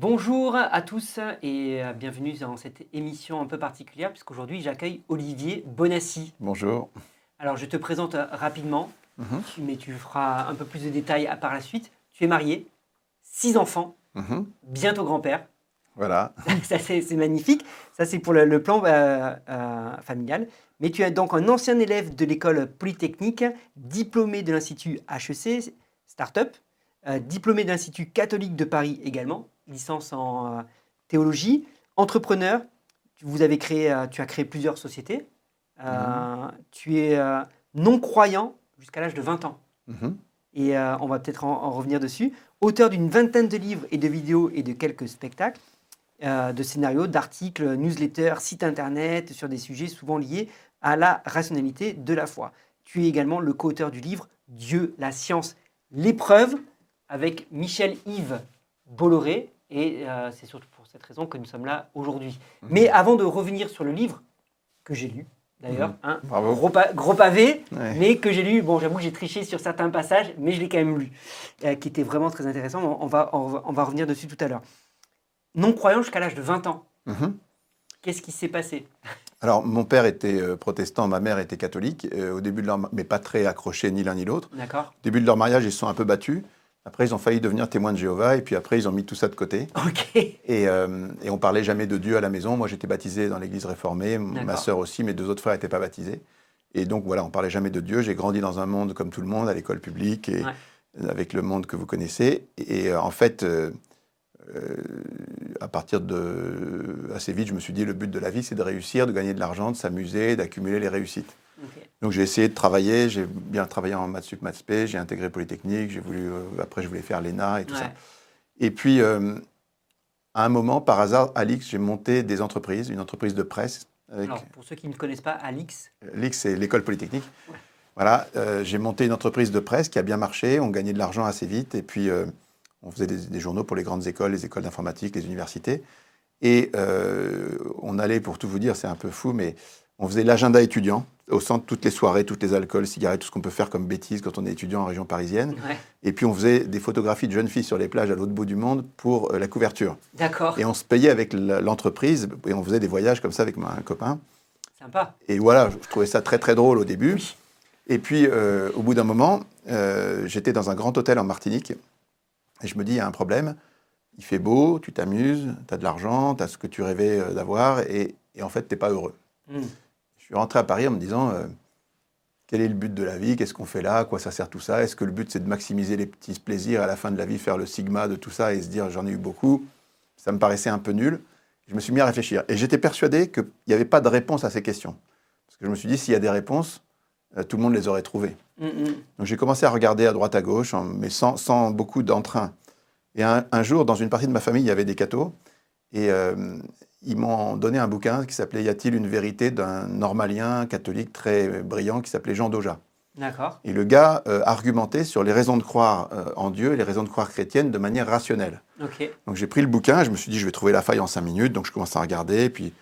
Bonjour à tous et bienvenue dans cette émission un peu particulière puisqu'aujourd'hui j'accueille Olivier Bonassi. Bonjour. Alors je te présente euh, rapidement, Mhm. mais tu feras un peu plus de détails à- par la suite. Tu es marié, six enfants, Mhm. bientôt grand-père. Voilà. Ça c'est c'est magnifique. Ça c'est pour le, le plan euh, euh, familial. Mais tu es donc un ancien élève de l'école polytechnique, diplômé de l'Institut HEC, Startup, euh, diplômé de l'Institut catholique de Paris également, licence en euh, théologie, entrepreneur. Tu- Vous avez créé, euh, tu as créé plusieurs sociétés. Euh, Tu es euh, non-croyant jusqu'à l'âge de 20 ans. Mhm. Et euh, on va peut-être en, en revenir dessus. Auteur d'une vingtaine de livres et de vidéos et de quelques spectacles, de scénarios, d'articles, newsletters, sites internet sur des sujets souvent liés à la rationalité de la foi. Tu es également le co-auteur du livre Dieu, la science, l'épreuve avec Michel-Yves Bolloré. Et euh, c'est surtout pour cette raison que nous sommes là aujourd'hui. Mais avant de revenir sur le livre que j'ai lu, d'ailleurs, Mhm. hein, gros, pa- gros pavé, Ouais. mais que j'ai lu. Bon, j'avoue que j'ai triché sur certains passages, mais je l'ai quand même lu, euh, qui était vraiment très intéressant. On, on va, on, va, on va revenir dessus tout à l'heure. Non-croyant jusqu'à l'âge de 20 ans, Mhm. qu'est-ce qui s'est passé? Alors, mon père était euh, protestant, ma mère était catholique, euh, au début de leur, ma- mais pas très accrochés ni l'un ni l'autre. D'accord Au début de leur mariage, ils se sont un peu battus. Après, ils ont failli devenir témoins de Jéhovah, et puis après, ils ont mis tout ça de côté. Ok. Et, euh, et on parlait jamais de Dieu à la maison. Moi, j'étais baptisé dans l'église réformée, ma sœur aussi, mes deux autres frères n'étaient pas baptisés. Et donc, voilà, on parlait jamais de Dieu. J'ai grandi dans un monde comme tout le monde, à l'école publique, et Ouais. avec le monde que vous connaissez. Et, euh, en fait, euh, euh, à partir de. assez vite, je me suis dit le but de la vie, c'est de réussir, de gagner de l'argent, de s'amuser, d'accumuler les réussites. Donc j'ai essayé de travailler, j'ai bien travaillé en maths sup, maths spé, j'ai intégré Polytechnique, j'ai voulu, euh, après je voulais faire l'ENA et tout Ouais. ça. Et puis, euh, à un moment, par hasard, à l'IX, j'ai monté des entreprises, une entreprise de presse. Avec Alors, pour ceux qui ne connaissent pas Alix, l'IX, c'est l'école polytechnique. Ouais. Voilà, euh, j'ai monté une entreprise de presse qui a bien marché, on gagnait de l'argent assez vite, et puis euh, on faisait des, des journaux pour les grandes écoles, les écoles d'informatique, les universités. Et euh, on allait, pour tout vous dire, c'est un peu fou, mais on faisait l'agenda étudiant au centre toutes les soirées, toutes les alcools, cigarettes, tout ce qu'on peut faire comme bêtises quand on est étudiant en région parisienne. ouais. Et puis on faisait des photographies de jeunes filles sur les plages à l'autre bout du monde pour euh, la couverture. d'accord, Et on se payait avec l'entreprise et on faisait des voyages comme ça avec un copain. sympa. Et voilà, je trouvais ça très très drôle au début. Oui. Et puis euh, au bout d'un moment, euh, j'étais dans un grand hôtel en Martinique et je me dis, il y a un problème. Il fait beau, tu t'amuses, tu as de l'argent, tu as ce que tu rêvais d'avoir et, et en fait, tu n'es pas heureux. Hmm. Je suis rentré à Paris en me disant euh, quel est le but de la vie? Qu'est-ce qu'on fait là? À quoi ça sert tout ça? Est-ce que le but c'est de maximiser les petits plaisirs à la fin de la vie, faire le sigma de tout ça et se dire j'en ai eu beaucoup? Ça me paraissait un peu nul. Je me suis mis à réfléchir et j'étais persuadé qu'il n'y avait pas de réponse à ces questions. Parce que je me suis dit s'il y a des réponses, euh, tout le monde les aurait trouvées. Hmm, hmm. Donc j'ai commencé à regarder à droite à gauche, en- mais sans, sans beaucoup d'entrain. Et un, un jour, dans une partie de ma famille, il y avait des cathos. Et euh, ils m'ont donné un bouquin qui s'appelait Y a-t-il une vérité d'un normalien catholique très brillant qui s'appelait Jean Doja. D'accord, Et le gars euh, argumentait sur les raisons de croire euh, en Dieu et les raisons de croire chrétiennes de manière rationnelle. ok. Donc j'ai pris le bouquin, je me suis dit je vais trouver la faille en cinq minutes, donc je commence à regarder, et puis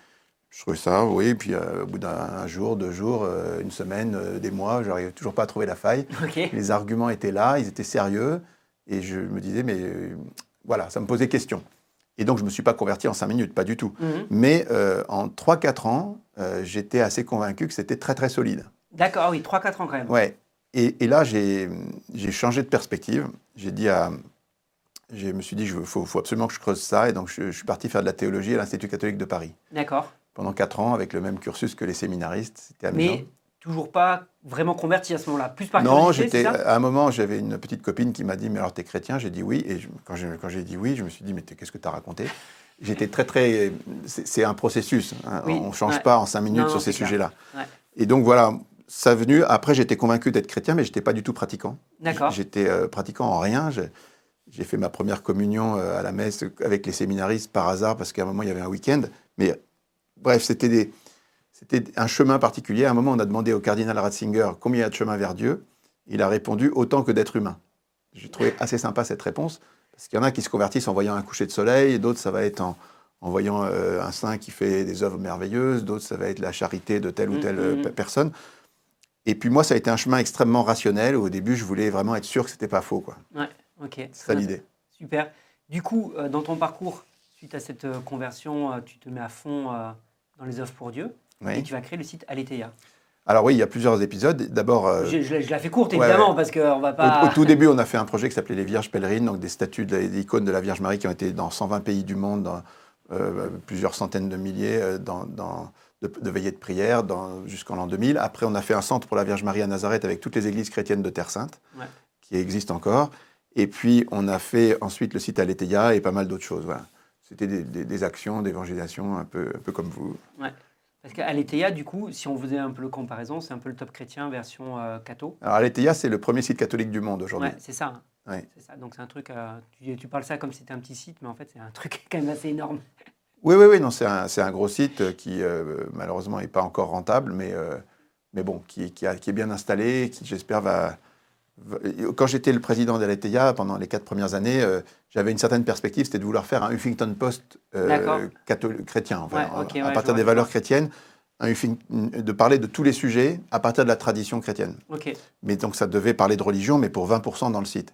je trouvais ça, oui, puis euh, au bout d'un jour, deux jours, une semaine, des mois, j'arrivais toujours pas à trouver la faille. Ok, Les arguments étaient là, ils étaient sérieux, et je me disais, mais voilà, ça me posait question. Et donc je ne me suis pas converti en cinq minutes, pas du tout. Mhm. Mais euh, en 3-4 ans, euh, j'étais assez convaincu que c'était très très solide. D'accord, ah oui, 3-4 ans quand même. Ouais. Et, et là, j'ai changé de perspective. J'ai dit à. Je me suis dit, il faut, faut absolument que je creuse ça. Et donc, je, je suis parti faire de la théologie à l'Institut catholique de Paris. D'accord, Pendant 4 ans, avec le même cursus que les séminaristes. C'était amusant. mais toujours pas vraiment converti à ce moment-là. Plus par Non, j'étais. À un moment, j'avais une petite copine qui m'a dit, mais alors, t'es chrétien? J'ai dit oui. Et je- quand j'ai dit oui, je me suis dit, mais qu'est-ce que tu as raconté? J'étais très, très. C'est un processus. hein. Oui, On ne change ouais. pas en 5 minutes Non, sur ces sujets-là. Ouais. Et donc, voilà. Ça venu. Après, j'étais convaincu d'être chrétien, mais je n'étais pas du tout pratiquant. D'accord, J'étais euh, pratiquant en rien. J'ai fait ma première communion euh, à la messe avec les séminaristes par hasard parce qu'à un moment il y avait un week-end. Mais bref, c'était des- c'était un chemin particulier. À un moment, on a demandé au cardinal Ratzinger combien il y a de chemin vers Dieu. Il a répondu autant que d'êtres humains. J'ai trouvé assez sympa cette réponse parce qu'il y en a qui se convertissent en voyant un coucher de soleil, d'autres ça va être en, en voyant euh, un saint qui fait des œuvres merveilleuses, d'autres ça va être la charité de telle ou telle euh, Mhm. pe- personne. Et puis moi, ça a été un chemin extrêmement rationnel. Au début, je voulais vraiment être sûr que c'était pas faux. quoi. Ouais, ok. C'est ça l'idée. Super. Du coup, euh, dans ton parcours, suite à cette euh, conversion, tu te mets à fond dans les œuvres pour Dieu et Oui. tu vas créer le site Aletheia. Alors oui, il y a plusieurs épisodes. D'abord, euh, Je, je la- je la fais courte, évidemment, ouais. parce qu'on va pas... au tout début, on a fait un projet qui s'appelait les Vierges pèlerines, donc des statues, de la- des icônes de la Vierge Marie qui ont été dans 120 pays du monde, dans euh, plusieurs centaines de milliers euh, dans, dans- de, de veillées de prière jusqu'en l'an 2000. Après, on a fait un centre pour la Vierge Marie à Nazareth avec toutes les églises chrétiennes de Terre Sainte, Ouais. qui existent encore. Et puis, on a fait ensuite le site Aletheia et pas mal d'autres choses. Voilà. C'était des, des- des actions d'évangélisation un peu, un peu comme vous. Parce qu'Aletheia, du coup, si on faisait un peu le comparaison, c'est un peu le top chrétien version euh, catho. Alors, Aletheia, c'est le premier site catholique du monde aujourd'hui. Ouais, c'est ça. hein. Ouais. C'est ça. Donc c'est un truc, euh, tu, tu parles ça comme si c'était un petit site, mais en fait c'est un truc quand même assez énorme. Oui, oui, oui, non, c'est un, gros site euh, qui euh, malheureusement n'est pas encore rentable, mais, mais bon, qui, qui a- qui est bien installé, qui j'espère va- Quand j'étais le président d'Aletheia pendant les quatre premières années, euh, j'avais une certaine perspective, c'était de vouloir faire un Huffington Post euh, chrétien, enfin, Ouais, à ouais, partir des valeurs chrétiennes, un de parler de tous les sujets à partir de la tradition chrétienne. Ok, Mais donc ça devait parler de religion, mais pour 20% dans le site.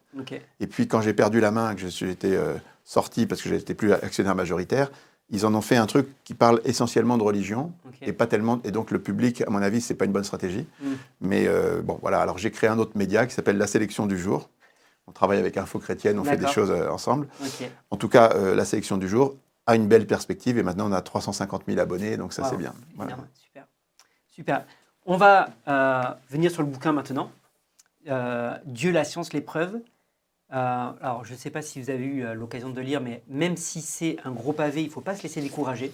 Et puis quand j'ai perdu la main, que été euh, sorti parce que j'étais plus actionnaire majoritaire, ils en ont fait un truc qui parle essentiellement de religion et pas tellement. Et donc le public, à mon avis, c'est pas une bonne stratégie. Mm. Mais euh, bon, voilà. Alors j'ai créé un autre média qui s'appelle La Sélection du jour. On travaille avec Info Chrétienne, on fait des choses euh, ensemble. En tout cas, euh, La Sélection du jour a une belle perspective et maintenant on a 350 000 abonnés, donc ça Wow. c'est bien. Voilà. Super. Super. On va venir sur le bouquin maintenant. Dieu, la science, l'épreuve. Euh, alors, je ne sais pas si vous avez eu euh, l'occasion de le lire, mais même si c'est un gros pavé, il ne faut pas se laisser décourager.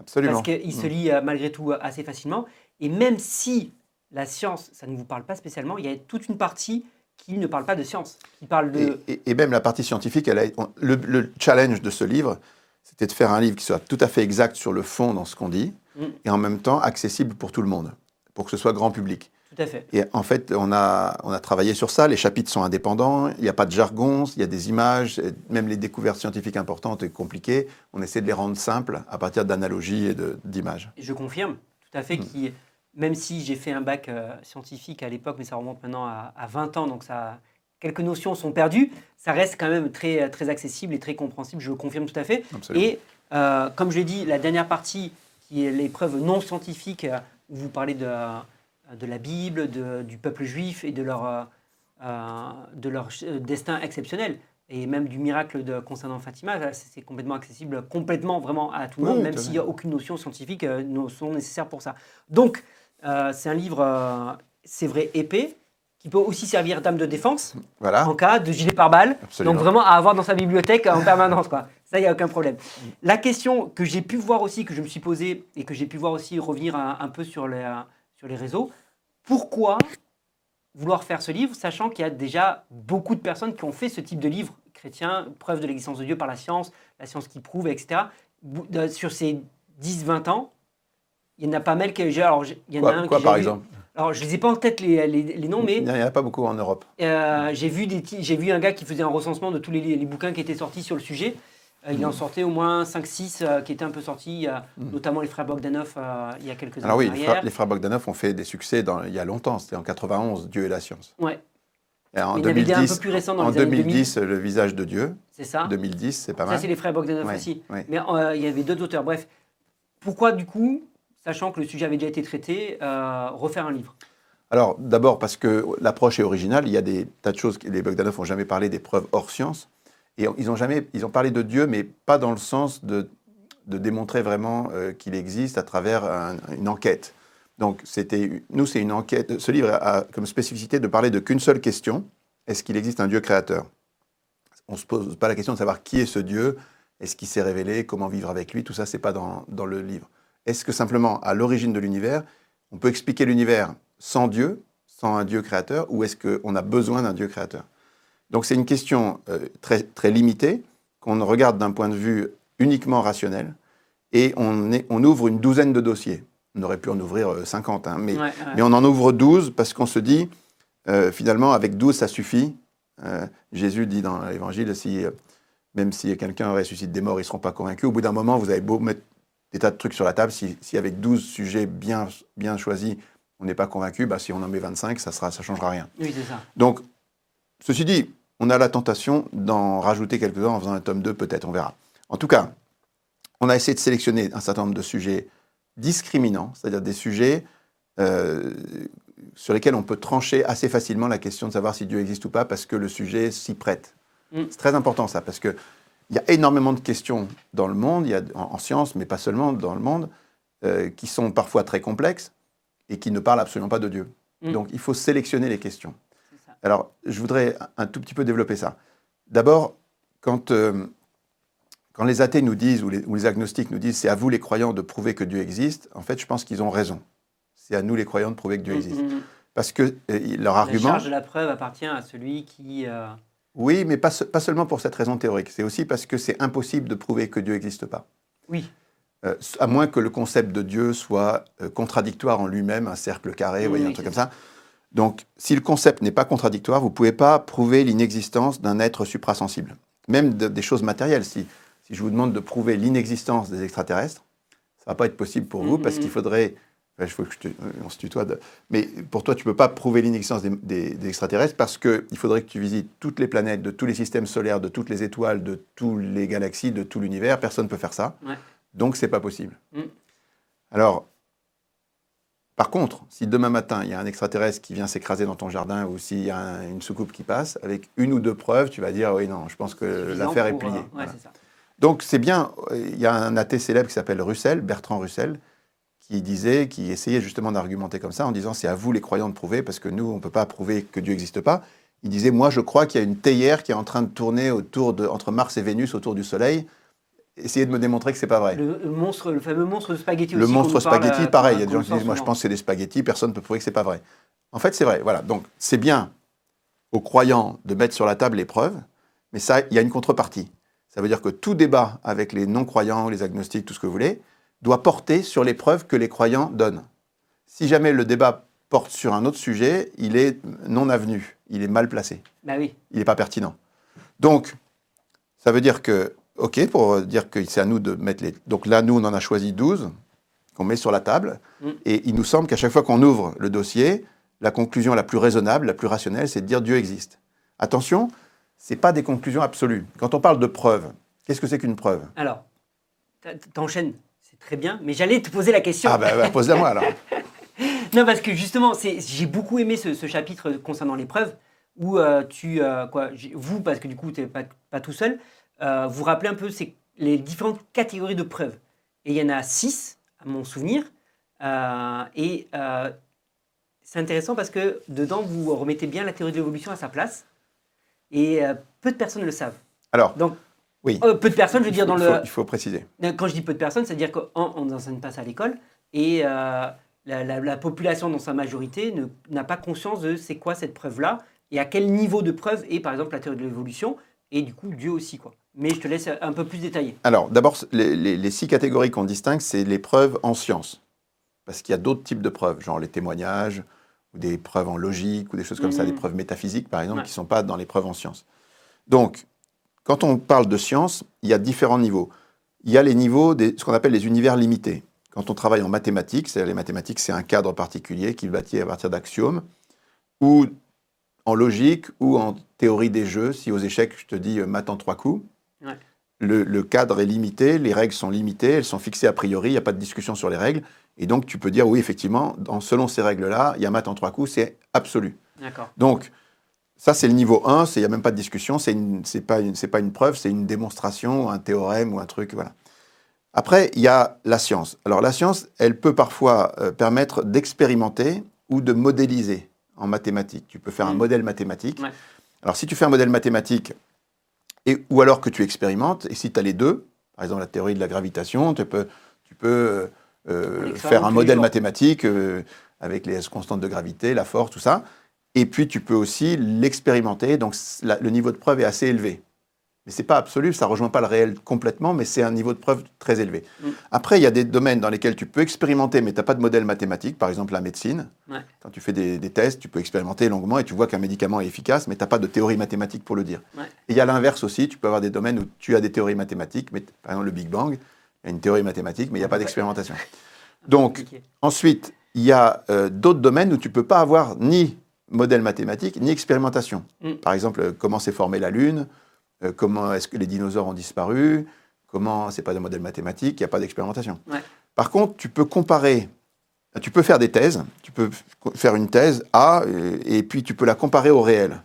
Absolument. Parce qu'il se Mm. lit euh, malgré tout assez facilement. Et même si la science, ça ne vous parle pas spécialement, il y a toute une partie qui ne parle pas de science, qui parle de... Et, et- et même la partie scientifique, elle a, on- le, le challenge de ce livre, c'était de faire un livre qui soit tout à fait exact sur le fond dans ce qu'on dit, Mm. et en même temps accessible pour tout le monde, pour que ce soit grand public. Tout à fait. Et en fait, on a, on a travaillé sur ça. Les chapitres sont indépendants. Il n'y a pas de jargon. Il y a des images. Même les découvertes scientifiques importantes et compliquées, on essaie de les rendre simples à partir d'analogies et d'images. Je confirme, tout à fait, Mm. qui, même si j'ai fait un bac euh, scientifique à l'époque, mais ça remonte maintenant à, à 20 ans, donc ça, quelques notions sont perdues, ça reste quand même très, très accessible et très compréhensible, je le confirme tout à fait. Absolument. Et euh, comme je l'ai dit, la dernière partie, qui est l'épreuve non scientifique, euh, où vous parlez de, de la Bible, de- du peuple juif et de leur, euh, euh, de leur euh, destin exceptionnel, et même du miracle de, concernant Fatima, c'est complètement accessible, complètement vraiment à tout le Oui, monde, même s'il n'y a aucune notion scientifique euh, ne sont nécessaires pour ça. Donc, euh, c'est un livre, c'est vrai, épais, qui peut aussi servir d'âme de défense Voilà. en cas de gilet pare-balles. Donc vraiment à avoir dans sa bibliothèque en permanence. Quoi. Ça, il n'y a aucun problème. La question que j'ai pu voir aussi, que je me suis posée et que j'ai pu voir aussi revenir un, un peu sur les, sur les réseaux, pourquoi vouloir faire ce livre, sachant qu'il y a déjà beaucoup de personnes qui ont fait ce type de livre chrétien, preuve de l'existence de Dieu par la science, la science qui prouve, etc. Sur ces 10-20 ans, il y en a pas mal que j'ai. Alors, il y en a Quoi, un quoi, que par vu- exemple? Alors, je ne les ai pas en tête les, les- les noms, mais Il n'y en a pas beaucoup en Europe. euh, j'ai vu, des vu un gars qui faisait un recensement de tous les, les bouquins qui étaient sortis sur le sujet. Il en sortait au moins 5-6 euh, qui étaient un peu sortis, euh, notamment les frères Bogdanov euh, il y a quelques années Alors oui, les frères, les frères Bogdanov ont fait des succès dans- il y a longtemps. C'était en 91, Dieu et la science. Ouais, Et en Mais il y en avait des un 2010, peu plus récents dans en les années 2010, le visage de Dieu. c'est ça. 2010, c'est pas Ça, mal. c'est les frères Bogdanov Ouais, aussi. ouais. Mais euh, il y avait d'autres auteurs. Bref, pourquoi du coup, sachant que le sujet avait déjà été traité, refaire un livre? Alors, d'abord parce que l'approche est originale. Il y a des tas de choses que les Bogdanov n'ont jamais parlé des preuves hors science. Ils ont jamais, ils ont parlé de Dieu, mais pas dans le sens de, démontrer vraiment euh, qu'il existe à travers un- une enquête. Donc, nous, c'est une enquête. Ce livre a comme spécificité de parler de qu'une seule question. Est-ce qu'il existe un Dieu créateur? On ne se pose pas la question de savoir qui est ce Dieu, est-ce qu'il s'est révélé, comment vivre avec lui, tout ça, c'est pas dans, dans le livre. Est-ce que simplement, à l'origine de l'univers, on peut expliquer l'univers sans Dieu, sans un Dieu créateur, ou est-ce qu'on a besoin d'un Dieu créateur? Donc c'est une question euh, très, très limitée, qu'on regarde d'un point de vue uniquement rationnel, et on, est- on ouvre une douzaine de dossiers. On aurait pu en ouvrir euh, 50, hein, mais, Ouais, ouais. mais on en ouvre 12 parce qu'on se dit, euh, finalement, avec 12, ça suffit. Euh, Jésus dit dans l'Évangile, si, euh, même si quelqu'un ressuscite des morts, ils ne seront pas convaincus. Au bout d'un moment, vous avez beau mettre des tas de trucs sur la table, si, si avec 12 sujets bien, bien choisis, on n'est pas convaincu, bah, si on en met 25, ça ne ça changera rien. Oui, c'est ça. Donc, ceci dit, on a la tentation d'en rajouter quelques-uns en faisant un tome 2, peut-être, on verra. En tout cas, on a essayé de sélectionner un certain nombre de sujets discriminants, c'est-à-dire des sujets euh, sur lesquels on peut trancher assez facilement la question de savoir si Dieu existe ou pas, parce que le sujet s'y prête. Mm. C'est très important ça, parce qu'il y a énormément de questions dans le monde, il y a, en, science, mais pas seulement dans le monde, euh, qui sont parfois très complexes et qui ne parlent absolument pas de Dieu. Mm. Donc il faut sélectionner les questions. Alors, je voudrais un tout petit peu développer ça. D'abord, quand, euh, quand les athées nous disent, ou les, ou les agnostiques nous disent, c'est à vous les croyants de prouver que Dieu existe, en fait, je pense qu'ils ont raison. C'est à nous les croyants de prouver que Dieu mm, existe. Mm, Parce que euh, leur argument... La charge de la preuve appartient à celui qui... Euh, oui, mais pas, pas, seulement pour cette raison théorique. C'est aussi parce que c'est impossible de prouver que Dieu n'existe pas. Oui. à moins que le concept de Dieu soit contradictoire en lui-même, un cercle carré, voyez, un truc comme ça. Donc, si le concept n'est pas contradictoire, vous ne pouvez pas prouver l'inexistence d'un être suprasensible. Même des choses matérielles. Si, si, je vous demande de prouver l'inexistence des extraterrestres, ça ne va pas être possible pour vous parce qu'il mm-hmm. faudrait. il faut que je on se tutoie. mais pour toi, tu ne peux pas prouver l'inexistence des, extraterrestres parce qu'il faudrait que tu visites toutes les planètes, de tous les systèmes solaires, de toutes les étoiles, de toutes les galaxies, de tout l'univers. Personne ne peut faire ça. Donc, ce n'est pas possible. Mm. Alors, par contre, si demain matin, il y a un extraterrestre qui vient s'écraser dans ton jardin ou s'il y a une soucoupe qui passe, avec une ou deux preuves, tu vas dire oui, non, je pense que l'affaire est pliée. Euh, Donc c'est bien, il y a un athée célèbre qui s'appelle Russell, Bertrand Russell, qui disait, qui essayait justement d'argumenter comme ça en disant c'est à vous les croyants de prouver parce que nous, on ne peut pas prouver que Dieu n'existe pas. Il disait moi, je crois qu'il y a une théière qui est en train de tourner autour de, entre Mars et Vénus autour du Soleil Essayez de me démontrer que c'est pas vrai. Le, monstre, le fameux monstre de spaghetti Le monstre spaghetti, pareil. Il y a des gens qui disent Moi, je pense que c'est des spaghettis, personne ne peut prouver que c'est pas vrai. En fait, c'est vrai. Voilà. Donc, c'est bien aux croyants de mettre sur la table les preuves, mais ça, il y a une contrepartie. Ça veut dire que tout débat avec les non-croyants, les agnostiques, tout ce que vous voulez, doit porter sur les preuves que les croyants donnent. Si jamais le débat porte sur un autre sujet, il est non avenu, il est mal placé. Bah oui. Il n'est pas pertinent. Donc, ça veut dire que OK, pour dire que c'est à nous de mettre les. Donc là, nous, on en a choisi 12 qu'on met sur la table. Mm. Et il nous semble qu'à chaque fois qu'on ouvre le dossier, la conclusion la plus raisonnable, la plus rationnelle, c'est de dire Dieu existe. Attention, ce n'est pas des conclusions absolues. Quand on parle de preuve, qu'est-ce que c'est qu'une preuve? Alors, t'enchaînes, c'est très bien, mais j'allais te poser la question. Ah ben, pose-la moi alors. non, parce que justement, j'ai beaucoup aimé ce, chapitre concernant les preuves, où euh, tu. Euh, quoi, vous, parce que du coup, tu n'es pas, pas tout seul, euh, vous rappelez un peu les différentes catégories de preuves. Et il y en a six, à mon souvenir. Euh, et euh, c'est intéressant parce que dedans, vous remettez bien la théorie de l'évolution à sa place. Et peu de personnes le savent. Alors, Donc, oui. peu de personnes, je veux dire, dans le. il faut préciser. Quand je dis peu de personnes, c'est-à-dire qu'on n'enseigne pas ça à l'école. Et la, la, population, dans sa majorité, n'a pas conscience de c'est quoi cette preuve-là et à quel niveau de preuve est, par exemple, la théorie de l'évolution. Et du coup, Dieu aussi, quoi mais je te laisse un peu plus détailler. Alors, d'abord, les, six catégories qu'on distingue, c'est les preuves en science. Parce qu'il y a d'autres types de preuves, genre les témoignages, ou des preuves en logique, ou des choses comme ça, des mhm. preuves métaphysiques, par exemple, qui ne sont pas dans les preuves en science. Donc, quand on parle de science, il y a différents niveaux. Il y a les niveaux de ce qu'on appelle les univers limités. Quand on travaille en mathématiques, c'est-à-dire les mathématiques, c'est un cadre particulier qui est bâti à partir d'axiomes, ou en logique, ou en théorie des jeux. Si aux échecs, je te dis euh, maths en trois coups, le, cadre est limité, les règles sont limitées, elles sont fixées a priori, il n'y a pas de discussion sur les règles. Et donc, tu peux dire, oui, effectivement, selon ces règles-là, il y a maths en trois coups, c'est absolu. Donc, ça, c'est le niveau 1, il n'y a même pas de discussion, ce n'est pas, une, pas une preuve, c'est une démonstration, un théorème ou un truc, voilà. Après, il y a la science. Alors, la science, elle peut parfois euh, permettre d'expérimenter ou de modéliser en mathématiques. Tu peux faire un mmh. modèle mathématique. Alors, si tu fais un modèle mathématique, et, ou alors que tu expérimentes, et si tu as les deux, par exemple la théorie de la gravitation, tu peux, tu peux euh, euh, faire un modèle mathématique euh, avec les constantes de gravité, la force, tout ça, et puis tu peux aussi l'expérimenter, donc le niveau de preuve est assez élevé. Mais ce n'est pas absolu, ça ne rejoint pas le réel complètement, mais c'est un niveau de preuve très élevé. Mm. Après, il y a des domaines dans lesquels tu peux expérimenter, mais tu n'as pas de modèle mathématique, par exemple la médecine. Quand tu fais des, tests, tu peux expérimenter longuement et tu vois qu'un médicament est efficace, mais tu n'as pas de théorie mathématique pour le dire. Et il y a l'inverse aussi, tu peux avoir des domaines où tu as des théories mathématiques, mais par exemple le Big Bang, il y a une théorie mathématique, mais il n'y a pas d'expérimentation. Donc, ensuite, il y a euh, d'autres domaines où tu ne peux pas avoir ni modèle mathématique ni expérimentation. Mm. Par exemple, euh, comment s'est formée la Lune, euh, comment est-ce que les dinosaures ont disparu, comment c'est pas de modèle mathématique, il n'y a pas d'expérimentation. Ouais. Par contre, tu peux comparer, tu peux faire des thèses, tu peux faire une thèse A et puis tu peux la comparer au réel.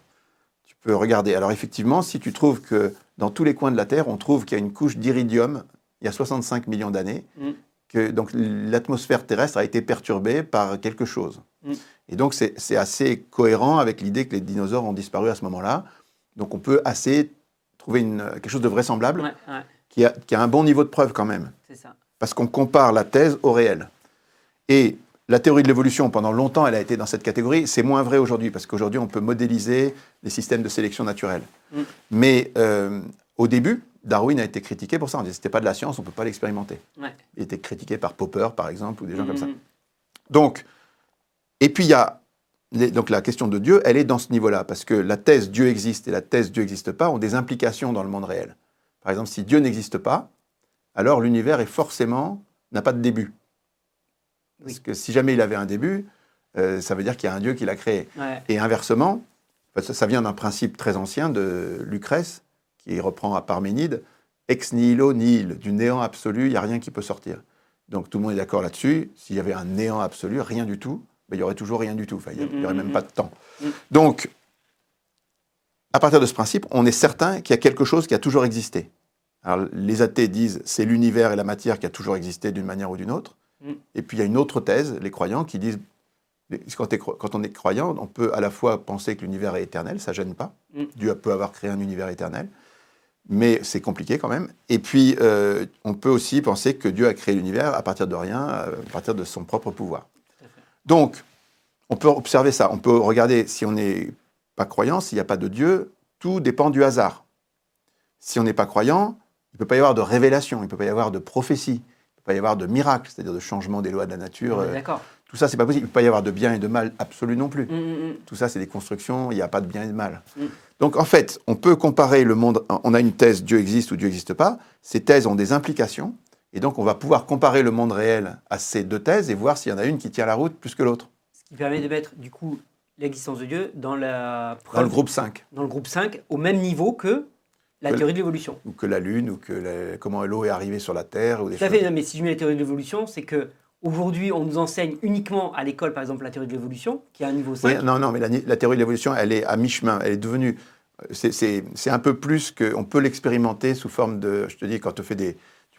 Tu peux regarder. Alors effectivement, si tu trouves que dans tous les coins de la Terre, on trouve qu'il y a une couche d'iridium il y a 65 millions d'années, Mm. que donc l'atmosphère terrestre a été perturbée par quelque chose. Mm. Et donc c'est assez cohérent avec l'idée que les dinosaures ont disparu à ce moment-là. Donc on peut assez trouver une, quelque chose de vraisemblable Ouais, ouais, qui, a, qui a un bon niveau de preuve quand même ça. parce qu'on compare la thèse au réel. Et la théorie de l'évolution, pendant longtemps, elle a été dans cette catégorie. C'est moins vrai aujourd'hui, parce qu'aujourd'hui, on peut modéliser les systèmes de sélection naturelle. Mm. Mais euh, au début, Darwin a été critiqué pour ça. On disait que ce n'était pas de la science, on ne peut pas l'expérimenter. Ouais. Il était critiqué par Popper, par exemple, ou des gens comme ça. Mhm. Donc, et puis il y a les- donc la question de Dieu, elle est dans ce niveau-là, parce que la thèse Dieu existe et la thèse Dieu n'existe pas ont des implications dans le monde réel. Par exemple, si Dieu n'existe pas, alors l'univers est forcément n'a pas de début. Parce Oui. que si jamais il avait un début, euh, ça veut dire qu'il y a un Dieu qui l'a créé. Ouais. Et inversement, que ça vient d'un principe très ancien de Lucrèce, qui reprend à Parménide, ex nihilo nihil, du néant absolu, il n'y a rien qui peut sortir. Donc tout le monde est d'accord là-dessus. S'il y avait un néant absolu, rien du tout, ben, il y aurait toujours rien du tout. Il n'y aurait même mhm. pas de temps. Mhm. Donc, à partir de ce principe, on est certain qu'il y a quelque chose qui a toujours existé. Alors, les athées disent c'est l'univers et la matière qui a toujours existé d'une manière ou d'une autre. Et puis il y a une autre thèse, les croyants, qui disent quand, on est croyant, on peut à la fois penser que l'univers est éternel, ça gêne pas. Mm. Dieu peut avoir créé un univers éternel, mais c'est compliqué quand même. Et puis euh, on peut aussi penser que Dieu a créé l'univers à partir de rien, euh, à partir de son propre pouvoir. Donc, on peut observer ça. On peut regarder si on n'est pas croyant, s'il n'y a pas de Dieu, tout dépend du hasard. Si on n'est pas croyant, il ne peut pas y avoir de révélation, il ne peut pas y avoir de prophétie, il ne peut pas y avoir de miracle, c'est-à-dire de changement des lois de la nature. Euh, D'accord. tout ça, c'est pas possible. Il ne peut pas y avoir de bien et de mal absolu non plus. Mm, mm, mm. Tout ça, c'est des constructions, il n'y a pas de bien et de mal. Donc, en fait, on peut comparer le monde. On a une thèse Dieu existe ou Dieu n'existe pas. Ces thèses ont des implications. Et donc, on va pouvoir comparer le monde réel à ces deux thèses et voir s'il y en a une qui tient la route plus que l'autre. Ce qui permet de mettre, du coup, l'existence de Dieu dans la Dans le preuve- groupe 5. dans le groupe 5 au même niveau que la Que- théorie de l'évolution. Ou que la Lune, ou que la- comment l'eau est arrivée sur la Terre. Ou des Tout à fait, non, mais si je mets la théorie de l'évolution, c'est que aujourd'hui on nous enseigne uniquement à l'école, par exemple, la théorie de l'évolution, qui est un niveau 5. Oui, non, non, mais la, la théorie de l'évolution, elle est à mi-chemin. Elle est devenue. C'est- un peu plus que. On peut l'expérimenter sous forme de. Je te dis, quand tu fais des.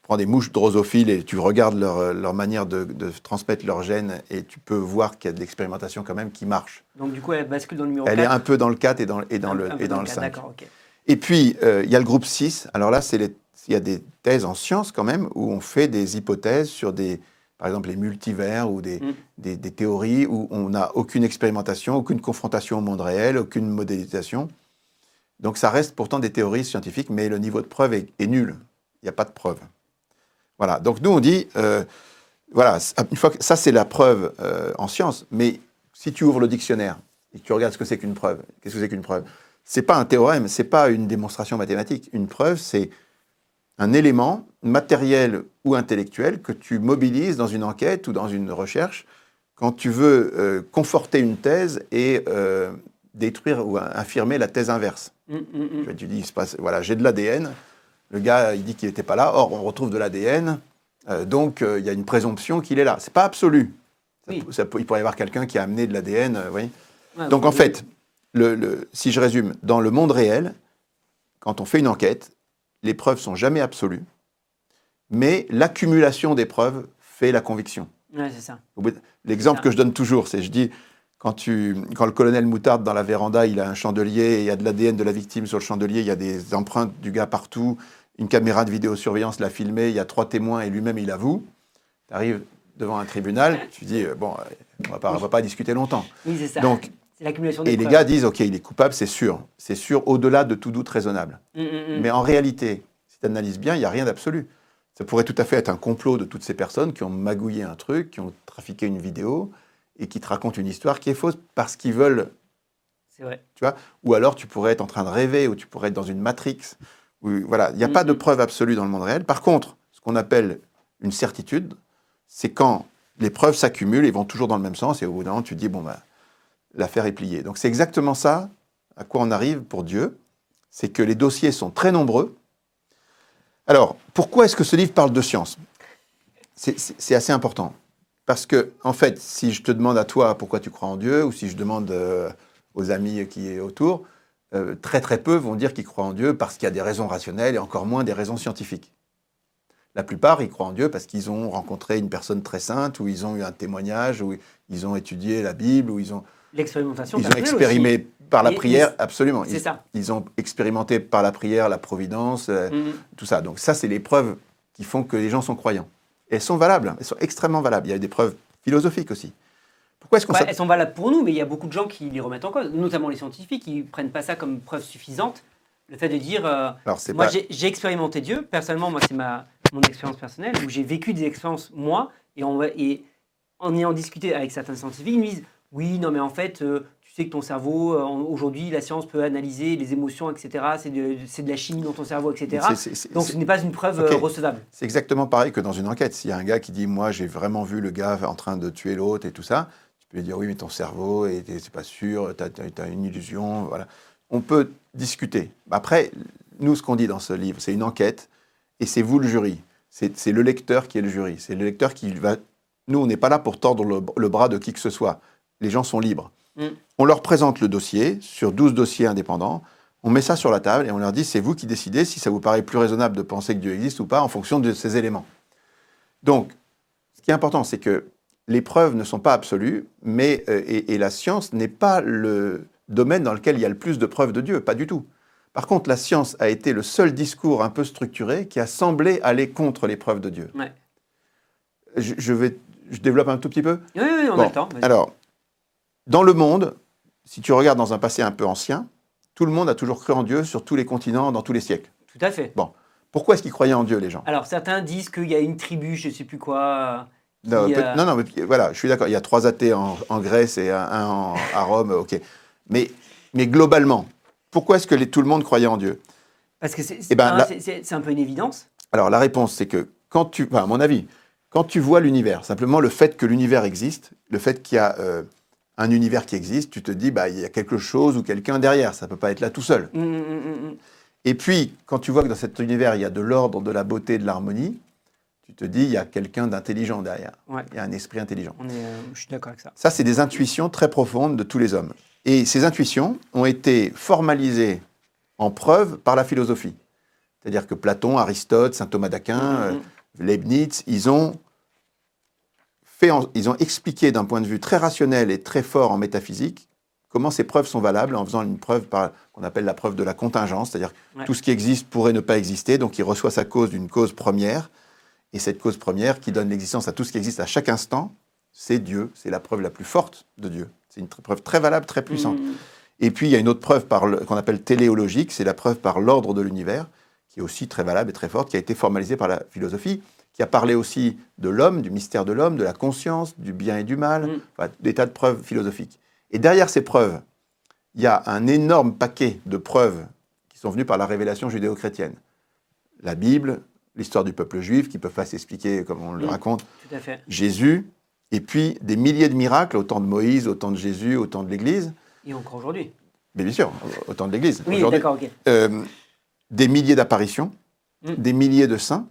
Prends des mouches drosophiles et tu regardes leur, leur manière de, de transmettre leurs gènes et tu peux voir qu'il y a de l'expérimentation quand même qui marche. Donc du coup, elle bascule dans le numéro Elle 4. est un peu dans le 4 et dans, et dans un- le, un et dans le quatre, 5. D'accord, ok. Et puis, euh, il y a le groupe 6. Alors là, il y a des thèses en sciences quand même où on fait des hypothèses sur des, par exemple, les multivers ou des, Mm. des, des théories où on n'a aucune expérimentation, aucune confrontation au monde réel, aucune modélisation. Donc ça reste pourtant des théories scientifiques, mais le niveau de preuve est, est nul. Il n'y a pas de preuve. Voilà. Donc nous, on dit, euh, voilà, une fois que, ça c'est la preuve euh, en sciences, mais si tu ouvres le dictionnaire et que tu regardes ce que c'est qu'une preuve, qu'est-ce que c'est qu'une preuve? C'est pas un théorème, c'est pas une démonstration mathématique. Une preuve, c'est un élément matériel ou intellectuel que tu mobilises dans une enquête ou dans une recherche quand tu veux euh, conforter une thèse et détruire ou affirmer la thèse inverse. Mm, mm, mm. Tu dis, il se passe, voilà, j'ai de l'ADN. Le gars, il dit qu'il n'était pas là. Or, on retrouve de l'ADN. euh, donc, euh, il y a une présomption qu'il est là. C'est pas absolu. Oui. ça il pourrait y avoir quelqu'un qui a amené de l'ADN. euh, donc en fait, le- le- si je résume, dans le monde réel, quand on fait une enquête, les preuves sont jamais absolues, mais l'accumulation des preuves fait la conviction. Ouais, c'est ça. L'exemple que je donne toujours, c'est je dis quand, tu, quand le colonel Moutarde dans la véranda, il a un chandelier, et il y a de l'ADN de la victime sur le chandelier, il y a des empreintes du gars partout, une caméra de vidéosurveillance l'a filmé, il y a trois témoins et lui-même il avoue. Tu arrives devant un tribunal, tu dis euh, bon, euh, on va on va pas discuter longtemps. Oui, c'est ça. Donc, l'accumulation des et les gars disent, OK, il est coupable, c'est sûr. C'est sûr au-delà de tout doute raisonnable. Mm, mm, mm. Mais en réalité, si tu analyses bien, il n'y a rien d'absolu. Ça pourrait tout à fait être un complot de toutes ces personnes qui ont magouillé un truc, qui ont trafiqué une vidéo et qui te racontent une histoire qui est fausse parce qu'ils veulent, C'est vrai. tu vois. Ou alors tu pourrais être en train de rêver, ou tu pourrais être dans une matrix. Voilà, il n'y a pas de Mhm. preuve absolue dans le monde réel. Par contre, ce qu'on appelle une certitude, c'est quand les preuves s'accumulent et vont toujours dans le même sens, et au bout d'un moment, tu te dis, bon, bah, l'affaire est pliée. Donc c'est exactement ça à quoi on arrive pour Dieu, c'est que les dossiers sont très nombreux. Alors, pourquoi est-ce que ce livre parle de science? C'est assez important. Parce que, en fait, si je te demande à toi pourquoi tu crois en Dieu, ou si je demande euh, aux amis qui est autour, euh, très très peu vont dire qu'ils croient en Dieu parce qu'il y a des raisons rationnelles et encore moins des raisons scientifiques. La plupart, ils croient en Dieu parce qu'ils ont rencontré une personne très sainte, ou ils ont eu un témoignage, ou ils ont étudié la Bible, ou ils ont... L'expérimentation. Ils ont expérimenté par la Et- prière, et- absolument. Ils, ça. ils ont expérimenté par la prière la providence, euh, Mhm. tout ça. Donc ça, c'est les preuves qui font que les gens sont croyants. Et elles sont valables, elles sont extrêmement valables. Il y a des preuves philosophiques aussi. Pourquoi est-ce qu'on Bah, elles sont valables pour nous, mais il y a beaucoup de gens qui les remettent en cause, notamment les scientifiques, qui prennent pas ça comme preuve suffisante. Le fait de dire, euh, Alors, moi pas... j'ai expérimenté Dieu, personnellement, moi c'est ma mon expérience personnelle, où j'ai vécu des expériences moi, et, on et en ayant discuté avec certains scientifiques, ils me disent, oui, non mais en fait, euh, tu sais que ton cerveau, euh, aujourd'hui, la science peut analyser les émotions, etc. C'est de, de la chimie dans ton cerveau, etc. Donc ce n'est pas une preuve recevable. C'est exactement pareil que dans une enquête. S'il y a un gars qui dit Moi, j'ai vraiment vu le gars en train de tuer l'autre et tout ça, tu peux lui dire Oui, mais ton cerveau, c'est pas sûr, tu as, une illusion. Voilà. On peut discuter. Après, nous, ce qu'on dit dans ce livre, c'est une enquête et c'est vous le jury. C'est c'est le lecteur qui est le jury. C'est le lecteur qui va. Nous, on n'est pas là pour tordre le, le bras de qui que ce soit. Les gens sont libres. Mm. On leur présente le dossier sur 12 dossiers indépendants. On met ça sur la table et on leur dit c'est vous qui décidez si ça vous paraît plus raisonnable de penser que Dieu existe ou pas en fonction de ces éléments. Donc, ce qui est important, c'est que les preuves ne sont pas absolues, mais euh, et, et la science n'est pas le domaine dans lequel il y a le plus de preuves de Dieu, pas du tout. Par contre, la science a été le seul discours un peu structuré qui a semblé aller contre les preuves de Dieu. Ouais. Je, je vais, je développe un tout petit peu? Oui, on a Bon, le temps. vas-y. Alors, dans le monde, si tu regardes dans un passé un peu ancien, tout le monde a toujours cru en Dieu sur tous les continents, dans tous les siècles. Tout à fait. Pourquoi est-ce qu'ils croyaient en Dieu, les gens? Alors certains disent qu'il y a une tribu, je sais plus quoi. Non, qui, euh, non, non, mais voilà, je suis d'accord. Il y a trois athées en, en Grèce et un, en- à Rome, ok. Mais, mais globalement, pourquoi est-ce que les- tout le monde croyait en Dieu? Parce que c'est Eh ben, un, un peu une évidence. Alors la réponse, c'est que quand tu, enfin, à mon avis, quand tu vois l'univers, simplement le fait que l'univers existe, le fait qu'il y a euh, un univers qui existe, tu te dis, bah, il y a quelque chose ou quelqu'un derrière, ça peut pas être là tout seul. Hum, hum, hum. Et puis, quand tu vois que dans cet univers, il y a de l'ordre, de la beauté, de l'harmonie, tu te dis, il y a quelqu'un d'intelligent derrière. Ouais. Il y a un esprit intelligent. On est, euh, je suis d'accord avec ça. Ça, c'est des intuitions très profondes de tous les hommes. Et ces intuitions ont été formalisées en preuve par la philosophie. C'est-à-dire que Platon, Aristote, saint Thomas d'Aquin, euh, Mhm. Leibniz, ils ont, fait en- ils ont expliqué d'un point de vue très rationnel et très fort en métaphysique comment ces preuves sont valables en faisant une preuve qu'on appelle la preuve de la contingence, c'est-à-dire que Ouais. tout ce qui existe pourrait ne pas exister, donc il reçoit sa cause d'une cause première, et cette cause première qui donne l'existence à tout ce qui existe à chaque instant, c'est Dieu, c'est la preuve la plus forte de Dieu. C'est une preuve très valable, très puissante. Hum, Et puis il y a une autre preuve qu'on appelle téléologique, c'est la preuve par l'ordre de l'univers, qui est aussi très valable et très forte, qui a été formalisée par la philosophie, qui a parlé aussi de l'homme, du mystère de l'homme, de la conscience, du bien et du mal, Mm. enfin, des tas de preuves philosophiques. Et derrière ces preuves, il y a un énorme paquet de preuves qui sont venues par la révélation judéo-chrétienne. La Bible, l'histoire du peuple juif, qui ne peuvent pas s'expliquer comme on le Mm. raconte, Tout à fait. Jésus, et puis des milliers de miracles, autant de Moïse, autant de Jésus, autant de l'Église. Et encore aujourd'hui. Mais bien sûr, autant de l'Église. Oui, d'accord, ok. euh, des milliers d'apparitions, Mm. des milliers de saints,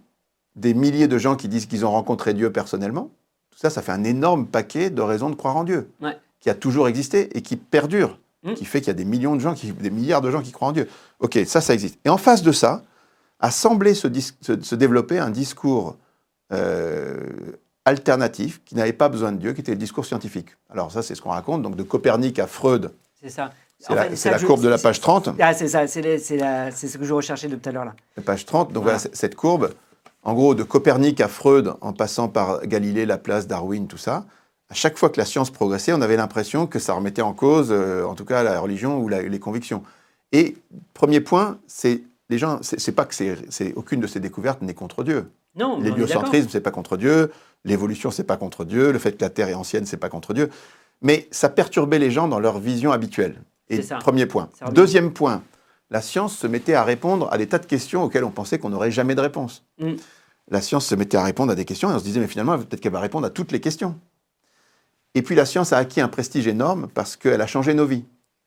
des milliers de gens qui disent qu'ils ont rencontré Dieu personnellement. Tout ça, ça fait un énorme paquet de raisons de croire en Dieu, Ouais. qui a toujours existé et qui perdure, Mm. qui fait qu'il y a des millions de gens, qui, des milliards de gens qui croient en Dieu. Ok, ça, ça existe. Et en face de ça, a semblé se, se- se développer un discours euh, alternatif qui n'avait pas besoin de Dieu, qui était le discours scientifique. Alors ça, c'est ce qu'on raconte. Donc de Copernic à Freud, C'est ça. c'est la, fait, c'est ça, la je- courbe de la page 30. Ah, c'est ça, c'est ce que je recherchais depuis tout à l'heure là. La page 30, donc Voilà. cette courbe, en gros, de Copernic à Freud, en passant par Galilée, Laplace, Darwin, tout ça, à chaque fois que la science progressait, on avait l'impression que ça remettait en cause, euh, en tout cas, la religion ou la- les convictions. Et premier point, c'est les gens, c'est pas que c'est aucune de ces découvertes n'est contre Dieu. Non, d'accord. L'héliocentrisme, c'est pas contre Dieu. L'évolution, c'est pas contre Dieu. Le fait que la Terre est ancienne, c'est pas contre Dieu. Mais ça perturbait les gens dans leur vision habituelle. Et C'est ça. premier point. Deuxième point, la science se mettait à répondre à des tas de questions auxquelles on pensait qu'on n'aurait jamais de réponse. Mm. La science se mettait à répondre à des questions et on se disait, mais finalement, peut-être qu'elle va répondre à toutes les questions. Et puis la science a acquis un prestige énorme parce qu'elle a changé nos vies.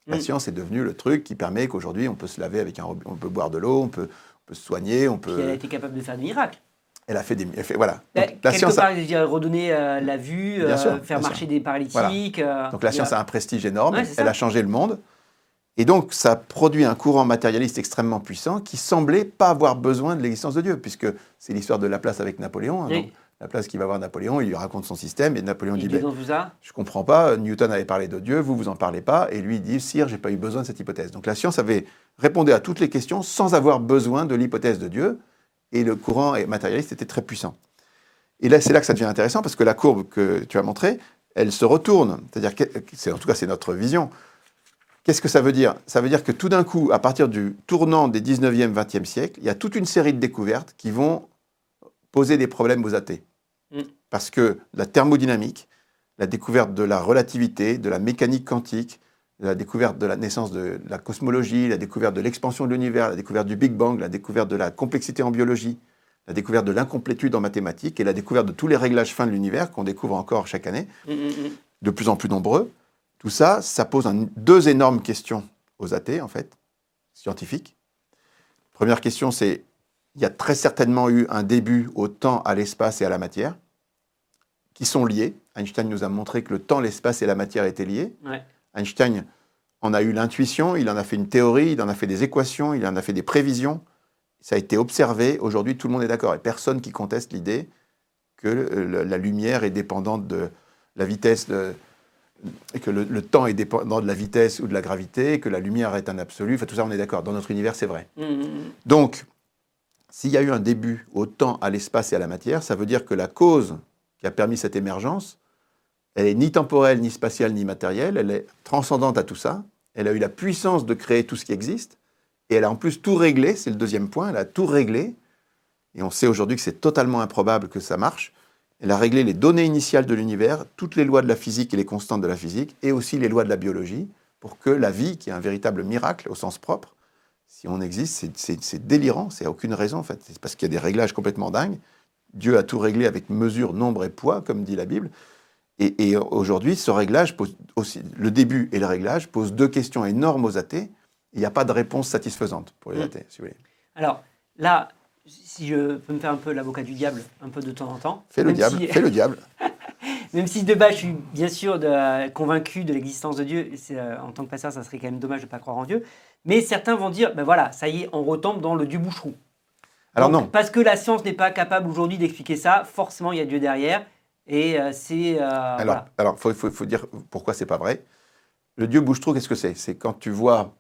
La Mm. science est devenue le truc qui permet qu'aujourd'hui on peut se laver avec un robinet, on peut boire de l'eau, on peut, on peut se soigner, on Puis peut. elle a été capable de faire des miracles. Elle a fait des. fait- voilà. Bah, Donc, la quelque science a- part, je dirais, redonner euh, la vue, Bien euh, sûr, faire bien marcher sûr. des paralytiques. euh, Donc la a- science a un prestige énorme, Ouais, elle a changé le monde. Et donc ça produit un courant matérialiste extrêmement puissant qui semblait pas avoir besoin de l'existence de Dieu, puisque c'est l'histoire de Laplace avec Napoléon. hein. Oui. Donc, Laplace qui va voir Napoléon, il lui raconte son système, et Napoléon Il dit Ben. Je comprends pas, Newton avait parlé de Dieu, vous, vous en parlez pas. Et lui, il dit Sire, j'ai pas eu besoin de cette hypothèse. Donc la science avait répondu à toutes les questions sans avoir besoin de l'hypothèse de Dieu. Et le courant matérialiste était très puissant. Et là, c'est là que ça devient intéressant parce que la courbe que tu as montrée, elle se retourne. C'est-à-dire en tout cas, c'est notre vision. Qu'est-ce que ça veut dire? Ça veut dire que tout d'un coup, à partir du tournant des 19e, 20e siècles, il y a toute une série de découvertes qui vont poser des problèmes aux athées. Mm. Parce que la thermodynamique, la découverte de la relativité, de la mécanique quantique, la découverte de la naissance de la cosmologie, la découverte de l'expansion de l'univers, la découverte du Big Bang, la découverte de la complexité en biologie, la découverte de l'incomplétude en mathématiques et la découverte de tous les réglages fins de l'univers qu'on découvre encore chaque année, Mm, mm, de plus en plus nombreux, tout ça, ça pose un- deux énormes questions aux athées, en fait, scientifiques. Première question, c'est, il y a très certainement eu un début au temps, à l'espace et à la matière, qui sont liés. Einstein nous a montré que le temps, l'espace et la matière étaient liés. Ouais. Einstein en a eu l'intuition, il en a fait une théorie, il en a fait des équations, il en a fait des prévisions. Ça a été observé. Aujourd'hui, tout le monde est d'accord. Et personne qui conteste l'idée que le- la lumière est dépendante de la vitesse, de- que le, le temps est dépendant de la vitesse ou de la gravité, que la lumière est un absolu. Enfin, tout ça, on est d'accord. Dans notre univers, c'est vrai. Mm, mm, mm. Donc, s'il y a eu un début au temps, à l'espace et à la matière, ça veut dire que la cause qui a permis cette émergence, elle est ni temporelle, ni spatiale, ni matérielle, elle est transcendante à tout ça, elle a eu la puissance de créer tout ce qui existe, et elle a en plus tout réglé, c'est le deuxième point, elle a tout réglé, et on sait aujourd'hui que c'est totalement improbable que ça marche, elle a réglé les données initiales de l'univers, toutes les lois de la physique et les constantes de la physique, et aussi les lois de la biologie, pour que la vie, qui est un véritable miracle au sens propre, si on existe, c'est- délirant, c'est aucune raison en fait. C'est parce qu'il y a des réglages complètement dingues. Dieu a tout réglé avec mesure, nombre et poids, comme dit la Bible. Et, et aujourd'hui, ce réglage pose aussi, le début et le réglage posent deux questions énormes aux athées. Il n'y a pas de réponse satisfaisante pour les Mm. athées, si vous voulez. Alors là, si je peux me faire un peu l'avocat du diable, un peu de temps en temps. Fais le diable, si- fais le diable. Même si de base, je suis bien sûr de- convaincu de l'existence de Dieu, euh, en tant que pasteur, ça serait quand même dommage de ne pas croire en Dieu. Mais certains vont dire, ben voilà, ça y est, on retombe dans le Dieu boucherou. Alors Donc, non, Parce que la science n'est pas capable aujourd'hui d'expliquer ça, forcément, il y a Dieu derrière. Et euh, c'est. euh, Alors, voilà. alors faut, faut, faut dire pourquoi c'est pas vrai. Le dieu bouche-trou, qu'est-ce que c'est? C'est quand tu vois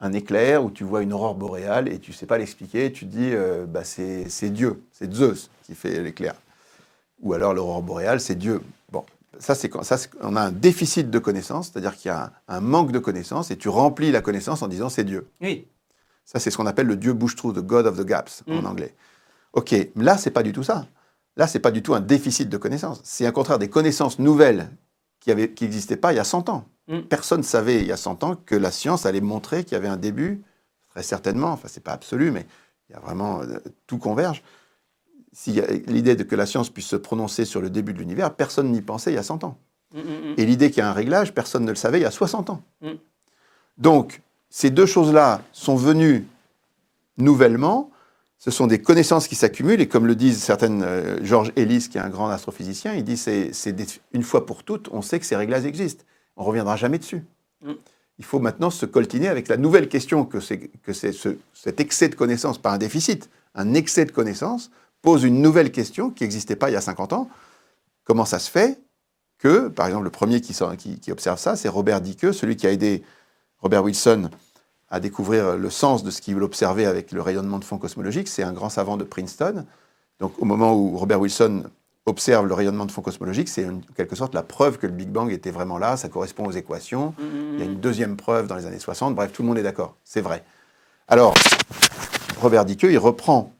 un éclair ou tu vois une aurore boréale et tu sais pas l'expliquer, tu dis euh, bah, c'est c'est Dieu, c'est Zeus qui fait l'éclair. Ou alors l'aurore boréale, c'est Dieu. Ça c'est ça, on a un déficit de connaissance, c'est-à-dire qu'il y a un, un manque de connaissance et tu remplis la connaissance en disant c'est Dieu. Oui. Ça, c'est ce qu'on appelle le dieu bouche-trou, the God of the gaps en Mm. anglais. Ok, là, c'est pas du tout ça. Là, c'est pas du tout un déficit de connaissances. C'est au contraire des connaissances nouvelles qui n'existaient qui pas il y a 100 ans. Mm. Personne ne savait il y a 100 ans que la science allait montrer qu'il y avait un début, très certainement, enfin, c'est pas absolu, mais il y a vraiment euh, tout converge. A l'idée de que la science puisse se prononcer sur le début de l'univers, personne n'y pensait il y a 100 ans. Mm, mm, mm. Et l'idée qu'il y a un réglage, personne ne le savait il y a 60 ans. Donc, ces deux choses-là sont venues nouvellement. Ce sont des connaissances qui s'accumulent. Et comme le disent certaines, euh, Georges Ellis, qui est un grand astrophysicien, il dit c'est une fois pour toutes, on sait que ces réglages existent. On ne reviendra jamais dessus. Il faut maintenant se coltiner avec la nouvelle question que, c'est que ce- cet excès de connaissances, pas un déficit, un excès de connaissances, pose une nouvelle question qui n'existait pas il y a 50 ans. Comment ça se fait que, par exemple, le premier qui, sort- qui- qui observe ça, c'est Robert Dicke, celui qui a aidé Robert Wilson à découvrir le sens de ce qu'il observait avec le rayonnement de fond cosmologique. C'est un grand savant de Princeton. Donc, au moment où Robert Wilson observe le rayonnement de fond cosmologique, c'est en quelque sorte la preuve que le Big Bang était vraiment là, ça correspond aux équations. Mm, mm, Il y a mm. une deuxième preuve dans les années 60. Bref, tout le monde est d'accord. C'est vrai. Alors, Robert Dicke, il reprend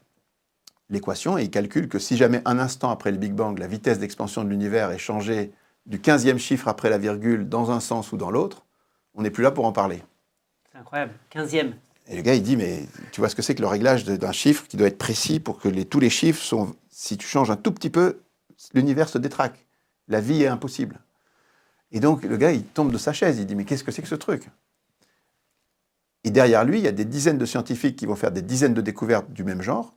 l'équation et il calcule que si jamais un instant après le Big Bang, la vitesse d'expansion de l'univers est changée du 15e chiffre après la virgule dans un sens ou dans l'autre, on n'est plus là pour en parler. C'est incroyable. 15e. Et le gars, il dit, mais tu vois ce que c'est que le réglage d'un chiffre qui doit être précis pour que les, tous les chiffres sont... Si tu changes un tout petit peu, l'univers se détraque. La vie est impossible. Et donc, le gars, il tombe de sa chaise. Il dit, mais qu'est-ce que c'est que ce truc? Et derrière lui, il y a des dizaines de scientifiques qui vont faire des dizaines de découvertes du même genre.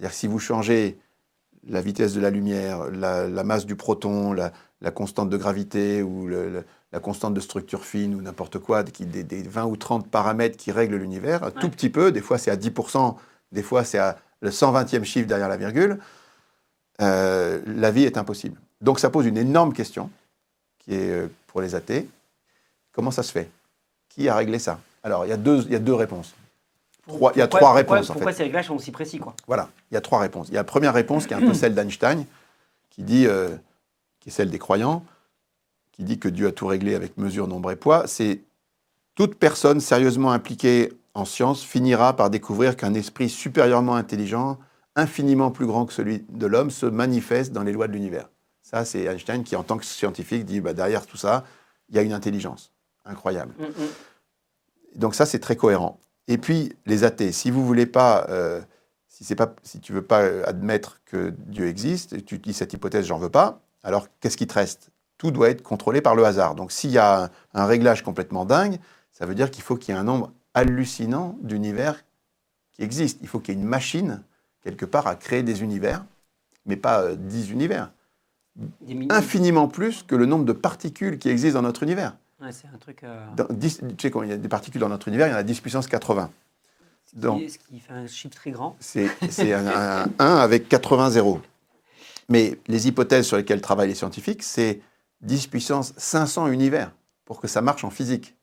C'est-à-dire que si vous changez la vitesse de la lumière, la, masse du proton, la, constante de gravité ou la constante de structure fine ou n'importe quoi, qui, des, 20 ou 30 paramètres qui règlent l'univers, un tout petit peu, des fois c'est à 10%, des fois c'est à le 120e chiffre derrière la virgule, euh, la vie est impossible. Donc ça pose une énorme question, qui est euh, pour les athées. Comment ça se fait? Qui a réglé ça? Alors il y, a deux, il y a deux réponses. Il y a trois réponses. Pourquoi, pourquoi ces réglages sont aussi précis quoi? Voilà, il y a trois réponses. Il y a la première réponse qui est un peu celle d'Einstein, qui dit, euh, qui est celle des croyants, qui dit que Dieu a tout réglé avec mesure, nombre et poids. C'est toute personne sérieusement impliquée en science finira par découvrir qu'un esprit supérieurement intelligent, infiniment plus grand que celui de l'homme, se manifeste dans les lois de l'univers. Ça, c'est Einstein qui, en tant que scientifique, dit bah, derrière tout ça, il y a une intelligence incroyable. Mm, mm. Donc ça, c'est très cohérent. Et puis, les athées, si vous voulez pas, euh, si pas, si tu veux pas admettre que Dieu existe, et tu dis cette hypothèse, j'en veux pas, alors qu'est-ce qui te reste? Tout doit être contrôlé par le hasard. Donc s'il y a un réglage complètement dingue, ça veut dire qu'il faut qu'il y ait un nombre hallucinant d'univers qui existent. Il faut qu'il y ait une machine, quelque part, à créer des univers, mais pas 10 euh, univers. Infiniment plus que le nombre de particules qui existent dans notre univers. C'est un truc. Euh, tu sais, quand il y a des particules dans notre univers, il y en a 10 puissance 80. Donc, ce qui fait un chiffre très grand. C'est un, 1 avec 80 zéros. Mais les hypothèses sur lesquelles travaillent les scientifiques, c'est 10 puissance 500 univers pour que ça marche en physique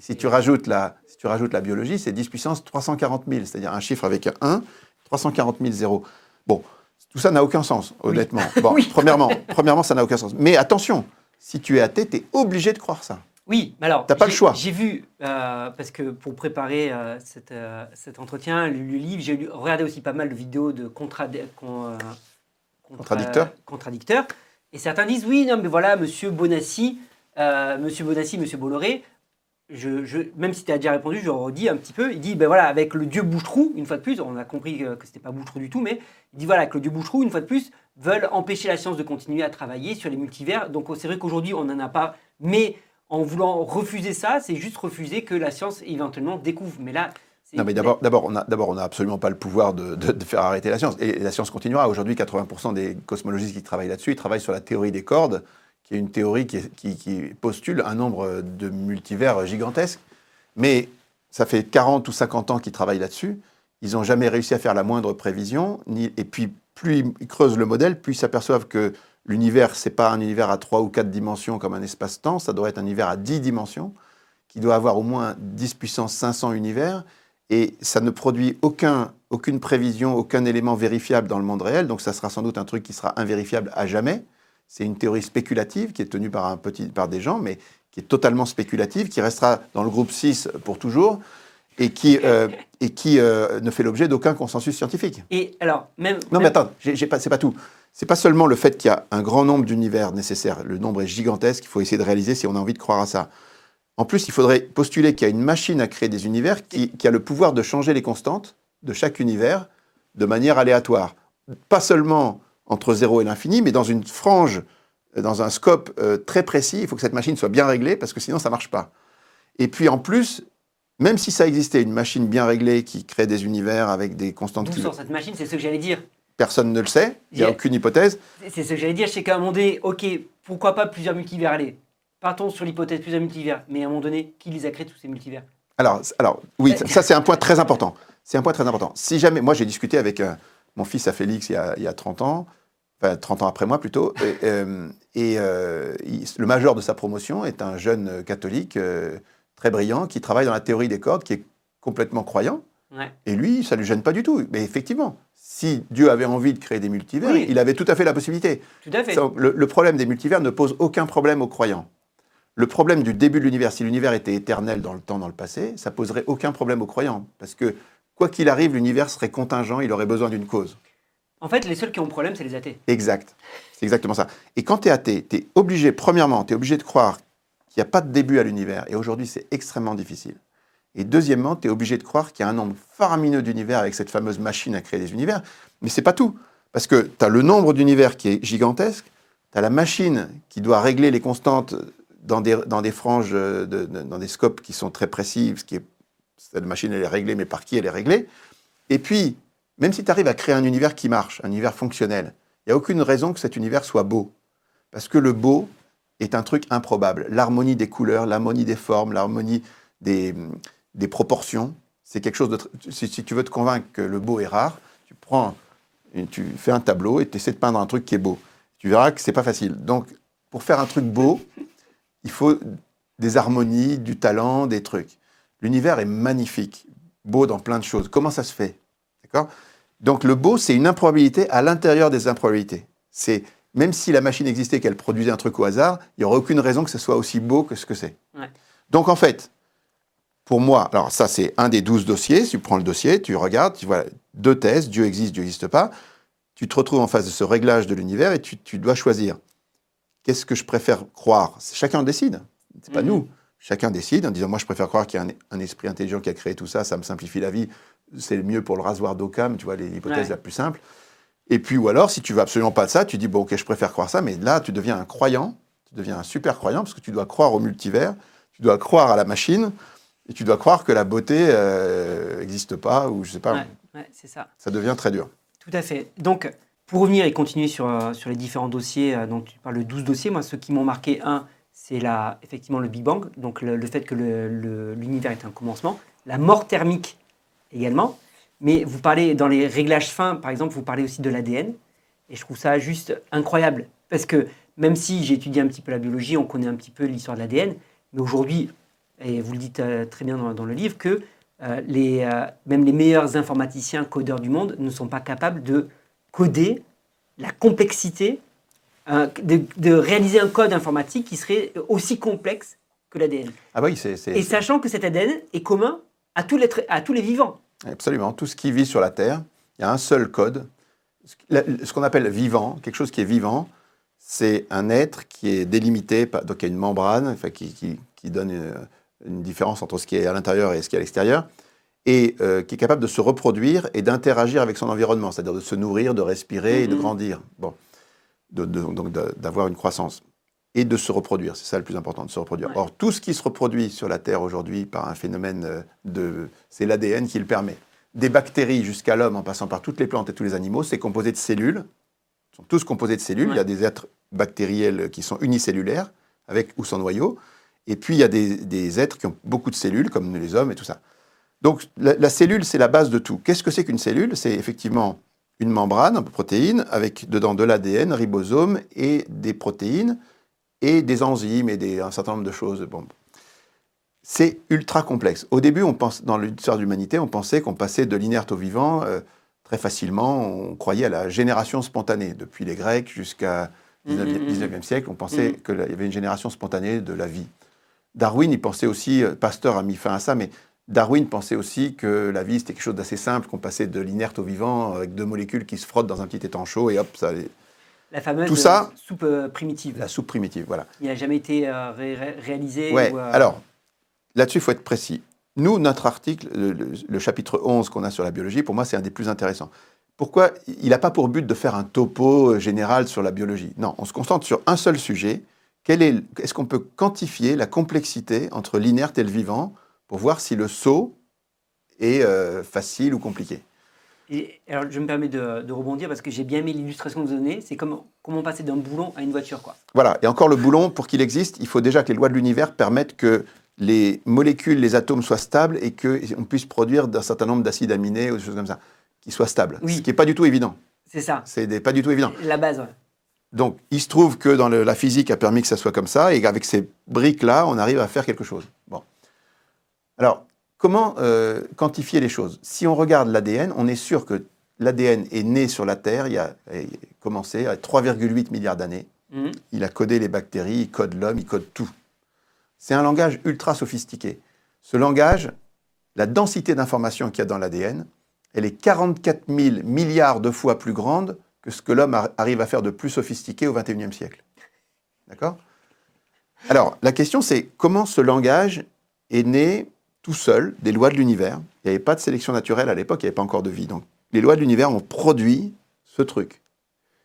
si tu rajoutes la, si tu rajoutes la biologie, c'est 10 puissance 340 000, c'est-à-dire un chiffre avec un 1, 340 000 zéros. Bon, tout ça n'a aucun sens, honnêtement. Bon, premièrement, premièrement, ça n'a aucun sens. Mais attention, si tu es athée, tu es obligé de croire ça. Oui, mais alors. Tu n'as pas le choix. J'ai vu, euh, parce que pour préparer euh, euh, cet entretien, le, livre, j'ai regardé aussi pas mal de vidéos de contra, contradicteurs. contradicteurs. Et certains disent oui, non, mais voilà, monsieur Bonassi, monsieur Bonassi, monsieur Bolloré je, même si tu as déjà répondu, je redis un petit peu. Il dit, ben voilà, avec le dieu Boucherou, une fois de plus, on a compris que, ce c'était pas Boucherou du tout, mais il dit, voilà, que le dieu Boucherou, une fois de plus, veulent empêcher la science de continuer à travailler sur les multivers. Donc c'est vrai qu'aujourd'hui, on n'en a pas, mais en voulant refuser ça, c'est juste refuser que la science éventuellement découvre. Mais là, non, mais d'abord, d'abord, on n'a absolument pas le pouvoir de, faire arrêter la science. Et la science continuera. Aujourd'hui, 80% des cosmologistes qui travaillent là-dessus, ils travaillent sur la théorie des cordes qui est une théorie qui, postule un nombre de multivers gigantesques. Mais ça fait 40 ou 50 ans qu'ils travaillent là-dessus. Ils n'ont jamais réussi à faire la moindre prévision. Et puis, plus ils creusent le modèle, plus ils s'aperçoivent que l'univers, ce n'est pas un univers à 3 ou 4 dimensions comme un espace-temps, ça doit être un univers à 10 dimensions, qui doit avoir au moins 10 puissance 500 univers. Et ça ne produit aucun, aucune prévision, aucun élément vérifiable dans le monde réel. Donc ça sera sans doute un truc qui sera invérifiable à jamais. C'est une théorie spéculative qui est tenue par, un petit, par des gens, mais qui est totalement spéculative, qui restera dans le groupe 6 pour toujours et qui, euh, et qui euh, ne fait l'objet d'aucun consensus scientifique. Et alors, même. Non, mais attends, c'est pas tout. C'est pas seulement le fait qu'il y a un grand nombre d'univers nécessaires, le nombre est gigantesque, il faut essayer de réaliser si on a envie de croire à ça. En plus, il faudrait postuler qu'il y a une machine à créer des univers qui, qui a le pouvoir de changer les constantes de chaque univers de manière aléatoire. Pas seulement entre 0 et l'infini, mais dans une frange, euh, dans un scope euh, très précis. Il faut que cette machine soit bien réglée parce que sinon ça ne marche pas. Et puis en plus, même si ça existait, une machine bien réglée qui crée des univers avec des constantes... D'où sort cette machine? C'est ce que j'allais dire. Personne ne le sait, il n'y a aucune hypothèse. C'est ce que j'allais dire, c'est qu'à un moment donné, ok, pourquoi pas plusieurs multivers Allez, partons sur l'hypothèse plusieurs multivers, mais à un moment donné, qui les a créés tous ces multivers? Alors, alors, oui, ça, c'est un point très important. C'est un point très important. Si jamais, moi j'ai discuté avec euh, mon fils à Félix il y, a, il y a 30 ans, enfin 30 ans après moi plutôt. Et, euh, euh, le major de sa promotion est un jeune catholique très brillant qui travaille dans la théorie des cordes, qui est complètement croyant. Et lui, ça ne lui gêne pas du tout. Mais effectivement, si Dieu avait envie de créer des multivers, il avait tout à fait la possibilité. Tout à fait. Le, problème des multivers ne pose aucun problème aux croyants. Le problème du début de l'univers, si l'univers était éternel dans le temps, dans le passé, ça poserait aucun problème aux croyants. Parce que, quoi qu'il arrive, l'univers serait contingent, il aurait besoin d'une cause. En fait, les seuls qui ont problème, c'est les athées. Exact. C'est exactement ça. Et quand tu es athée, tu es obligé, premièrement, tu es obligé de croire qu'il n'y a pas de début à l'univers. Et aujourd'hui, c'est extrêmement difficile. Et deuxièmement, tu es obligé de croire qu'il y a un nombre faramineux d'univers avec cette fameuse machine à créer des univers. Mais c'est pas tout. Parce que tu as le nombre d'univers qui est gigantesque, tu as la machine qui doit régler les constantes dans des, dans des franges, de- dans des scopes qui sont très précis, cette machine elle est réglée, mais par qui elle est réglée. Et puis, même si tu arrives à créer un univers qui marche, un univers fonctionnel, il n'y a aucune raison que cet univers soit beau. Parce que le beau est un truc improbable. L'harmonie des couleurs, l'harmonie des formes, l'harmonie des, des proportions, c'est quelque chose de... Si, si tu veux te convaincre que le beau est rare, tu prends, et tu fais un tableau et tu essaies de peindre un truc qui est beau. Tu verras que c'est pas facile. Donc, pour faire un truc beau, il faut des harmonies, du talent, des trucs. L'univers est magnifique, beau dans plein de choses. Comment ça se fait? D'accord? Donc le beau, c'est une improbabilité à l'intérieur des improbabilités. C'est même si la machine existait, qu'elle produisait un truc au hasard, il n'y aurait aucune raison que ce soit aussi beau que ce que c'est. Ouais. Donc en fait, pour moi, alors ça c'est un des douze dossiers. Si tu prends le dossier, tu regardes, tu vois deux thèses, Dieu existe, Dieu n'existe pas. Tu te retrouves en face de ce réglage de l'univers et tu, tu dois choisir. Qu'est-ce que je préfère croire? Chacun décide. C'est pas Mhm. nous. Chacun décide en disant moi je préfère croire qu'il y a un, un esprit intelligent qui a créé tout ça, ça me simplifie la vie, c'est le mieux pour le rasoir d'Occam, tu vois l'hypothèse Ouais. la plus simple. Et puis ou alors si tu veux absolument pas de ça, tu dis bon ok je préfère croire ça, mais là tu deviens un croyant, tu deviens un super croyant parce que tu dois croire au multivers, tu dois croire à la machine et tu dois croire que la beauté n'existe pas ou je sais pas, Ouais, ouais, c'est ça. ça devient très dur. Tout à fait. Donc, pour revenir et continuer sur, euh, sur les différents dossiers, euh, dont tu parles de 12 dossiers, moi, ceux qui m'ont marqué, un, c'est la, effectivement le Big Bang, donc le, le fait que l'univers est un commencement, la mort thermique également, mais vous parlez, dans les réglages fins, par exemple, vous parlez aussi de l'ADN, et je trouve ça juste incroyable, parce que même si j'ai étudié un petit peu la biologie, on connaît un petit peu l'histoire de l'ADN, mais aujourd'hui, et vous le dites euh, très bien dans, dans le livre, que euh, les, euh, même les meilleurs informaticiens, codeurs du monde ne sont pas capables de coder la complexité, de, de réaliser un code informatique qui serait aussi complexe que l'ADN. Ah oui, c'est Et sachant que cet ADN est commun à tous les, à tous les vivants. Absolument. Tout ce qui vit sur la Terre, il y a un seul code. Ce qu'on appelle vivant, quelque chose qui est vivant, c'est un être qui est délimité, par- donc il y a une membrane enfin, qui, qui- qui donne une, une différence entre ce qui est à l'intérieur et ce qui est à l'extérieur, et euh, qui est capable de se reproduire et d'interagir avec son environnement, c'est-à-dire de se nourrir, de respirer et de Mhm. grandir. Bon. De- de- donc d'avoir une croissance. Et de se reproduire, c'est ça le plus important, de se reproduire. Ouais. Or, tout ce qui se reproduit sur la Terre aujourd'hui par un phénomène euh, de... C'est l'ADN qui le permet. Des bactéries jusqu'à l'homme, en passant par toutes les plantes et tous les animaux, c'est composé de cellules. Ils sont tous composés de cellules. Ouais. Il y a des êtres bactériels qui sont unicellulaires, avec ou sans noyau. Et puis, il y a des, des êtres qui ont beaucoup de cellules, comme les hommes et tout ça. Donc, la, la cellule, c'est la base de tout. Qu'est-ce que c'est qu'une cellule? C'est effectivement une membrane, un peu de protéines, avec dedans de l'ADN, ribosome et des protéines et des enzymes et des, un certain nombre de choses. Bon. C'est ultra complexe. Au début, on pense, dans l'histoire de l'humanité, on pensait qu'on passait de l'inerte au vivant euh, très facilement. On croyait à la génération spontanée. Depuis les Grecs jusqu'à 19e, Mhm, 19e siècle, on pensait qu'il y avait une génération spontanée de la vie. Darwin, il pensait aussi, euh, Pasteur a mis fin à ça, mais Darwin pensait aussi que la vie, c'était quelque chose d'assez simple, qu'on passait de l'inerte au vivant avec deux molécules qui se frottent dans un petit étang chaud et hop, ça allait. La fameuse Tout ça- soupe euh, primitive. La soupe primitive, voilà. Il n'a jamais été euh, ré- ré- réalisé. Ouais, ou, euh, alors, là-dessus, il faut être précis. Nous, notre article, le, le- le chapitre 11 qu'on a sur la biologie, pour moi, c'est un des plus intéressants. Pourquoi Il n'a pas pour but de faire un topo général sur la biologie? Non, on se concentre sur un seul sujet. Est, est-ce qu'on peut quantifier la complexité entre l'inerte et le vivant pour voir si le saut est euh, facile ou compliqué? Et alors, je me permets de, de rebondir parce que j'ai bien aimé l'illustration que vous donnez. C'est comme comment passer d'un boulon à une voiture, quoi. Voilà. Et encore, le boulon, pour qu'il existe, il faut déjà que les lois de l'univers permettent que les molécules, les atomes soient stables et qu'on puisse produire un certain nombre d'acides aminés ou des choses comme ça, qui soient stables. Oui. Ce qui n'est pas du tout évident. C'est ça. C'est pas du tout évident. La base, ouais. Donc, il se trouve que dans le- la physique a permis que ça soit comme ça, et qu'avec ces briques-là, on arrive à faire quelque chose. Bon. Alors, comment euh, quantifier les choses? Si on regarde l'ADN, on est sûr que l'ADN est né sur la Terre, il a, a commencé à 3,8 milliards d'années. Mhm. Il a codé les bactéries, il code l'homme, il code tout. C'est un langage ultra sophistiqué. Ce langage, la densité d'informations qu'il y a dans l'ADN, elle est 44 000 milliards de fois plus grande que ce que l'homme ar- arrive à faire de plus sophistiqué au XXIe siècle. D'accord? Alors, la question c'est comment ce langage est né tout seul des lois de l'univers? Il n'y avait pas de sélection naturelle à l'époque, il n'y avait pas encore de vie. Donc, les lois de l'univers ont produit ce truc.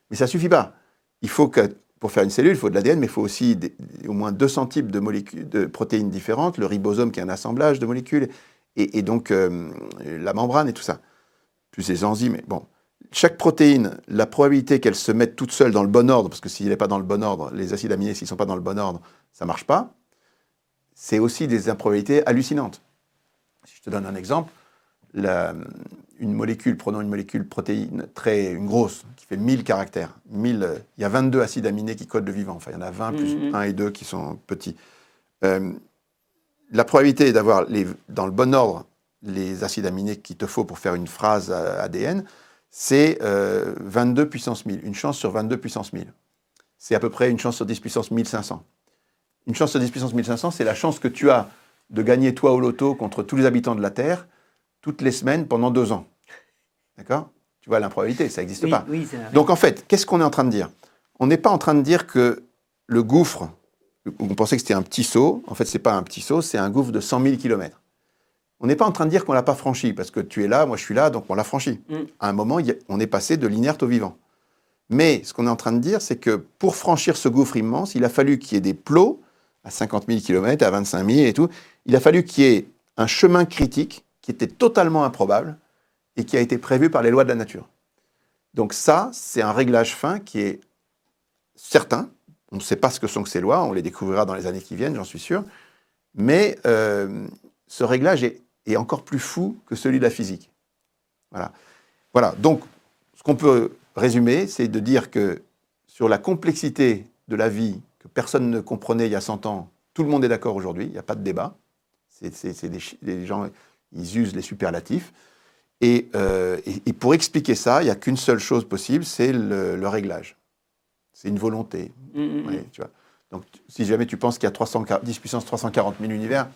Mais ça ne suffit pas. Il faut que pour faire une cellule, il faut de l'ADN, mais il faut aussi au moins 200 types de protéines différentes, le ribosome qui est un assemblage de molécules, et, donc euh, la membrane et tout ça, plus les enzymes. Bon, chaque protéine, la probabilité qu'elle se mette toute seule dans le bon ordre, parce que s'il n'est pas dans le bon ordre, les acides aminés, s'ils ne sont pas dans le bon ordre, ça ne marche pas, c'est aussi des improbabilités hallucinantes. Si je te donne un exemple, une molécule, prenons une molécule protéine très une grosse, qui fait 1000 caractères. 1000, il y a 22 acides aminés qui codent le vivant. Enfin, il y en a 20 plus 1 et 2 qui sont petits. Euh, la probabilité d'avoir dans le bon ordre les acides aminés qu'il te faut pour faire une phrase ADN, c'est 22 euh, puissance 1000. Une chance sur 22 puissance 1000. C'est à peu près une chance sur 10 puissance 1500. Une chance sur 10 puissance 1500, c'est la chance que tu as de gagner toi au loto contre tous les habitants de la Terre toutes les semaines pendant deux ans. D'accord? Tu vois l'improbabilité, ça n'existe pas. Donc en fait, qu'est-ce qu'on est en train de dire? On n'est pas en train de dire que le gouffre, on pensait que c'était un petit saut, en fait, ce n'est pas un petit saut, c'est un gouffre de 100 000 km. On n'est pas en train de dire qu'on ne l'a pas franchi, parce que tu es là, moi je suis là, donc on l'a franchi. Mm. À un moment, on est passé de l'inerte au vivant. Mais ce qu'on est en train de dire, c'est que pour franchir ce gouffre immense, il a fallu qu'il y ait des plots à 50 000 km, à 25 000 et tout. Il a fallu qu'il y ait un chemin critique qui était totalement improbable et qui a été prévu par les lois de la nature. Donc ça, c'est un réglage fin qui est certain. On ne sait pas ce que sont que ces lois, on les découvrira dans les années qui viennent, j'en suis sûr. Mais euh, ce réglage est, encore plus fou que celui de la physique. Voilà. Voilà. Donc, ce qu'on peut résumer, c'est de dire que sur la complexité de la vie que personne ne comprenait il y a 100 ans, tout le monde est d'accord aujourd'hui, il n'y a pas de débat. C'est des, des gens ils usent les superlatifs. Euh, et, pour expliquer ça, il n'y a qu'une seule chose possible, c'est le, réglage. C'est une volonté. Mm, mm, mm. tu vois. Donc, si jamais tu penses qu'il y a 10 puissance 340 000 univers,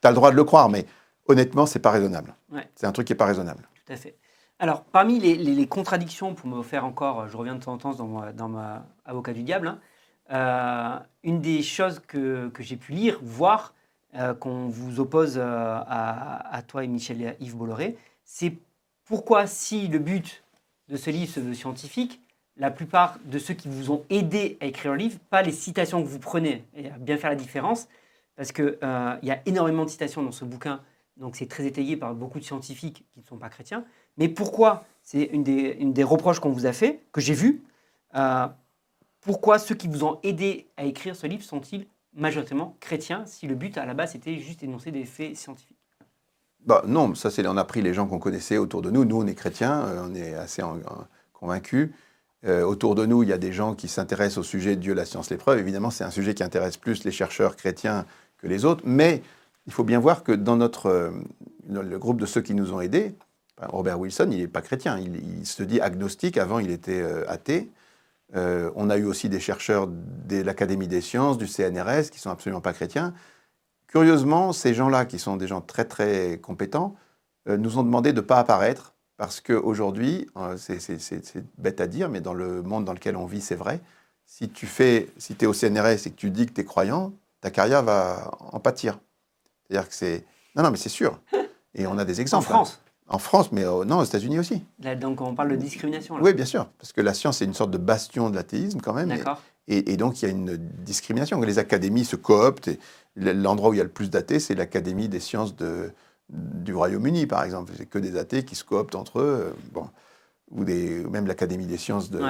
tu as le droit de le croire, mais honnêtement, c'est pas raisonnable. C'est un truc qui n'est pas raisonnable. Tout à fait. Alors, parmi les, contradictions, pour me faire encore, je reviens de temps en temps dans ma, dans avocat du diable, hein, euh, une des choses que, que j'ai pu lire, voir, euh, qu'on vous oppose euh, à, toi et Michel Yves Bolloré, c'est pourquoi si le but de ce livre se veut scientifique, la plupart de ceux qui vous ont aidé à écrire le livre, pas les citations que vous prenez, et à bien faire la différence, parce qu'il il y a énormément de citations dans ce bouquin, donc c'est très étayé par beaucoup de scientifiques qui ne sont pas chrétiens. Mais pourquoi C'est une des, reproches qu'on vous a fait, que j'ai vu. pourquoi ceux qui vous ont aidé à écrire ce livre sont-ils majoritairement chrétien si le but à la base était juste d'énoncer des faits scientifiques? Bah, Non, ça c'est on a pris les gens qu'on connaissait autour de nous. Nous on est chrétiens, euh, on est assez convaincus. Euh, autour de nous, il y a des gens qui s'intéressent au sujet de Dieu, la science, l'épreuve. Évidemment, c'est un sujet qui intéresse plus les chercheurs chrétiens que les autres. Mais il faut bien voir que dans notre euh, le groupe de ceux qui nous ont aidés, Robert Wilson, il n'est pas chrétien. Il, se dit agnostique. Avant, il était athée. Euh, on a eu aussi des chercheurs de l'Académie des sciences, du CNRS, qui sont absolument pas chrétiens. Curieusement, ces gens-là, qui sont des gens très très compétents, euh, nous ont demandé de ne pas apparaître, parce qu'aujourd'hui, euh, c'est bête à dire, mais dans le monde dans lequel on vit, c'est vrai, si tu fais, si es au CNRS et que tu dis que tu es croyant, ta carrière va en pâtir. C'est-à-dire que c'est... Non, non, mais c'est sûr. Et on a des exemples. En France en France, mais non, aux États-Unis aussi. donc on parle de discrimination. Oui, bien sûr, parce que la science est une sorte de bastion de l'athéisme quand même. D'accord. Et, donc il y a une discrimination. Les académies se cooptent. L'endroit où il y a le plus d'athées, c'est l'Académie des sciences de, du Royaume-Uni, par exemple. C'est que des athées qui se cooptent entre eux. Euh, bon, ou, des, même l'Académie des sciences. De,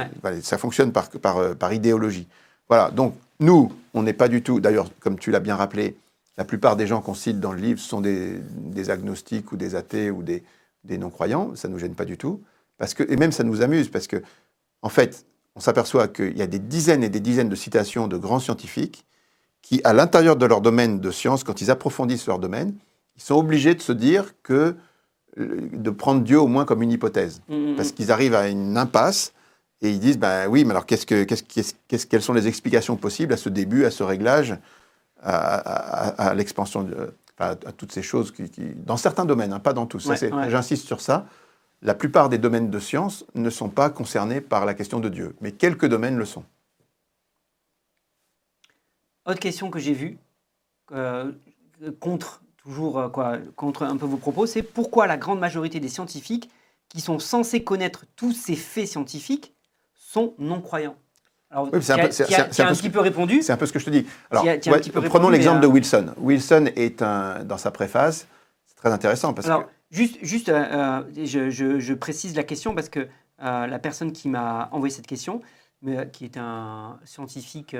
ça fonctionne par, par, euh, par idéologie. Voilà, donc nous, on n'est pas du tout, d'ailleurs, comme tu l'as bien rappelé, la plupart des gens qu'on cite dans le livre sont des, des agnostiques ou des athées ou des, des non-croyants, ça ne nous gêne pas du tout, parce que, et même ça nous amuse, parce que, en fait, on s'aperçoit qu'il y a des dizaines et des dizaines de citations de grands scientifiques qui, à l'intérieur de leur domaine de science, quand ils approfondissent leur domaine, ils sont obligés de se dire que euh, de prendre Dieu au moins comme une hypothèse, mmh, mmh, mmh. parce qu'ils arrivent à une impasse et ils disent ben oui, mais alors qu'est-ce que, qu'est-ce, quelles sont les explications possibles à ce début, à ce réglage, à, l'expansion à, toutes ces choses qui, dans certains domaines, hein, pas dans tous. J'insiste sur ça. La plupart des domaines de science ne sont pas concernés par la question de Dieu, mais quelques domaines le sont. Autre question que j'ai vue, euh, contre toujours euh, quoi, contre un peu vos propos, c'est pourquoi la grande majorité des scientifiques qui sont censés connaître tous ces faits scientifiques sont non-croyants? Alors, Oui, c'est un petit peu répondu. C'est un peu ce que je te dis. Alors, ouais, prenons répondu, l'exemple de euh, Wilson. Wilson est un, dans sa préface, c'est très intéressant parce Alors, que juste, juste euh, euh, je, je- je précise la question parce que euh, la personne qui m'a envoyé cette question, mais, qui est un scientifique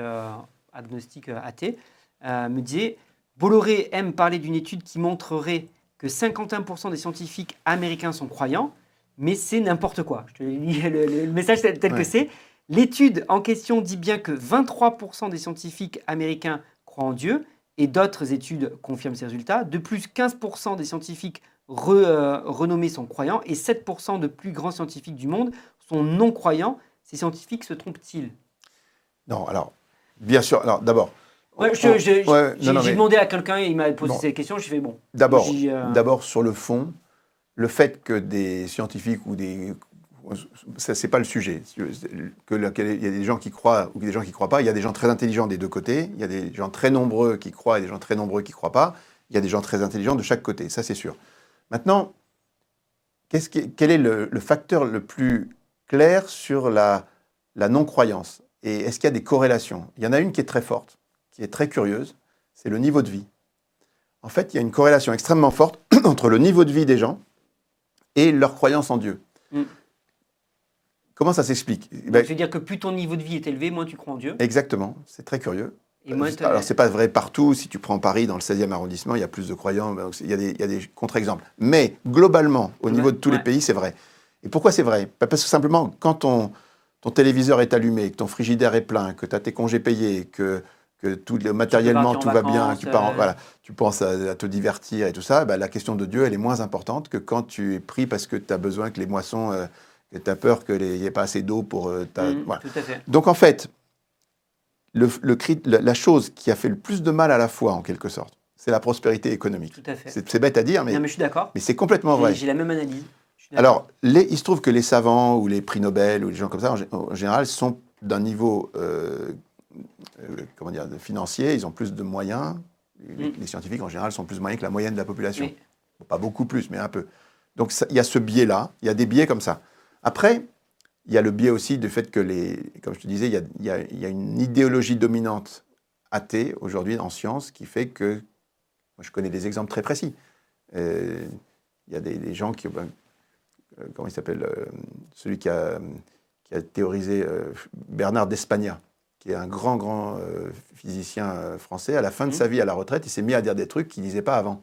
agnostique athée, me disait Bolloré aime parler d'une étude qui montrerait que 51% des scientifiques américains sont croyants, mais c'est n'importe quoi. Je te lis le, le- le message tel, tel Ouais. que c'est. L'étude en question dit bien que 23% des scientifiques américains croient en Dieu, et d'autres études confirment ces résultats. De plus, 15% des scientifiques re- euh, renommés sont croyants, et 7% de plus grands scientifiques du monde sont non-croyants. Ces scientifiques se trompent-ils? Non, alors bien sûr. Alors d'abord, Ouais, ouais, J'ai demandé à quelqu'un, il m'a posé Bon. ces questions, je fais bon. d'abord, euh, d'abord sur le fond, le fait que des scientifiques ou des ça c'est pas le sujet. Qu'il y a des gens qui croient ou des gens qui croient pas. Il y a des gens très intelligents des deux côtés. Il y a des gens très nombreux qui croient et des gens très nombreux qui croient pas. Il y a des gens très intelligents de chaque côté. Ça c'est sûr. Maintenant, qui- quel est le, facteur le plus clair sur la, la non-croyance? Et est-ce qu'il y a des corrélations? Il y en a une qui est très forte, qui est très curieuse, c'est le niveau de vie. En fait, il y a une corrélation extrêmement forte entre le niveau de vie des gens et leur croyance en Dieu. Mm. Comment ça s'explique? Ben, ça veut dire que plus ton niveau de vie est élevé, moins tu crois en Dieu. Exactement, c'est très curieux. Et moins t'as- Alors, c'est pas vrai partout. Si tu prends Paris, dans le 16e arrondissement, il y a plus de croyants. donc Il y a des, contre-exemples. Mais globalement, au Ouais, niveau de tous les pays, c'est vrai. Et pourquoi c'est vrai? Bah, Parce que simplement, quand ton, ton téléviseur est allumé, que ton frigidaire est plein, que tu as tes congés payés, que, que tout, le- matériellement tout va bien, tu, pars en- euh, voilà, tu penses à, à te divertir et tout ça, bah, la question de Dieu, elle est moins importante que quand tu es pris parce que tu as besoin que les moissons, euh, que tu as peur qu'il n'y ait pas assez d'eau pour... euh, ta- voilà. Tout à fait. Donc en fait, le, le cri- la, chose qui a fait le plus de mal à la foi, en quelque sorte, c'est la prospérité économique. Tout à fait. C'est bête à dire, mais, Non, mais je suis d'accord. mais c'est complètement vrai. j'ai la même analyse. Alors, les- il se trouve que les savants ou les prix Nobel ou les gens comme ça, en, gé- en général, sont d'un niveau euh, euh, comment dire, financier, ils ont plus de moyens. Les, Mm. les scientifiques, en général, sont plus moyens que la moyenne de la population. Oui. Pas beaucoup plus, mais un peu. Donc, il y a ce biais-là, il y a des biais comme ça. Après, il y a le biais aussi du fait que, les, comme je te disais, il y a, il y a- il y a une idéologie dominante athée aujourd'hui en science qui fait que, moi, je connais des exemples très précis. Euh, il y a des, des gens qui, ben, euh, comment il s'appelle, euh, celui qui a, qui a théorisé Bernard d'Espagna, qui est un grand, grand physicien français. À la fin de Mhm. sa vie, à la retraite, il s'est mis à dire des trucs qu'il ne disait pas avant.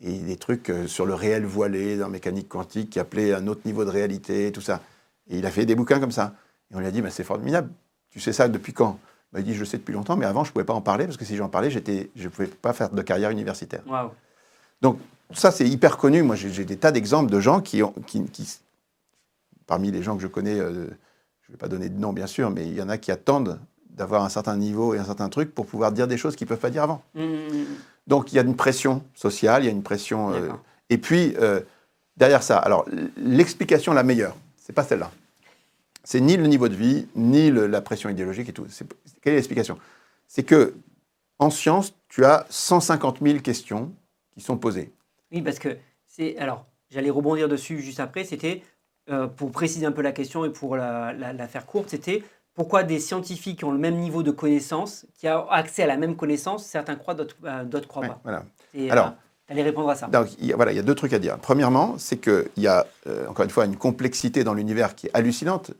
Et des trucs euh, sur le réel voilé dans la mécanique quantique qui appelait un autre niveau de réalité, tout ça. Et il a fait des bouquins comme ça. Et on lui a dit, bah, c'est formidable. Tu sais ça depuis quand? Bah, Il dit, je le sais depuis longtemps, mais avant, je ne pouvais pas en parler parce que si j'en parlais, je ne pouvais pas faire de carrière universitaire. Waouh. Donc, ça, c'est hyper connu. Moi, j'ai des tas d'exemples de gens qui, ont, qui, qui- parmi les gens que je connais, euh, je ne vais pas donner de nom, bien sûr, mais il y en a qui attendent d'avoir un certain niveau et un certain truc pour pouvoir dire des choses qu'ils ne peuvent pas dire avant. Mhm. Donc, il y a une pression sociale, il y a une pression... euh, et puis, euh, derrière ça, alors, l'explication la meilleure, c'est pas celle-là. C'est ni le niveau de vie, ni le- la pression idéologique et tout. Quelle est l'explication? C'est que, en science, tu as 150 000 questions qui sont posées. Oui, parce que c'est. Alors, j'allais rebondir dessus juste après. C'était, euh, pour préciser un peu la question et pour la, la- la faire courte, c'était pourquoi des scientifiques qui ont le même niveau de connaissance, qui ont accès à la même connaissance, certains croient, d'autres euh, croient Ouais, pas. voilà. Et, Alors- tu allais répondre à ça. Donc, il y a, voilà, il y a deux trucs à dire. Premièrement, c'est qu'il y a, euh, encore une fois, une complexité dans l'univers qui est hallucinante.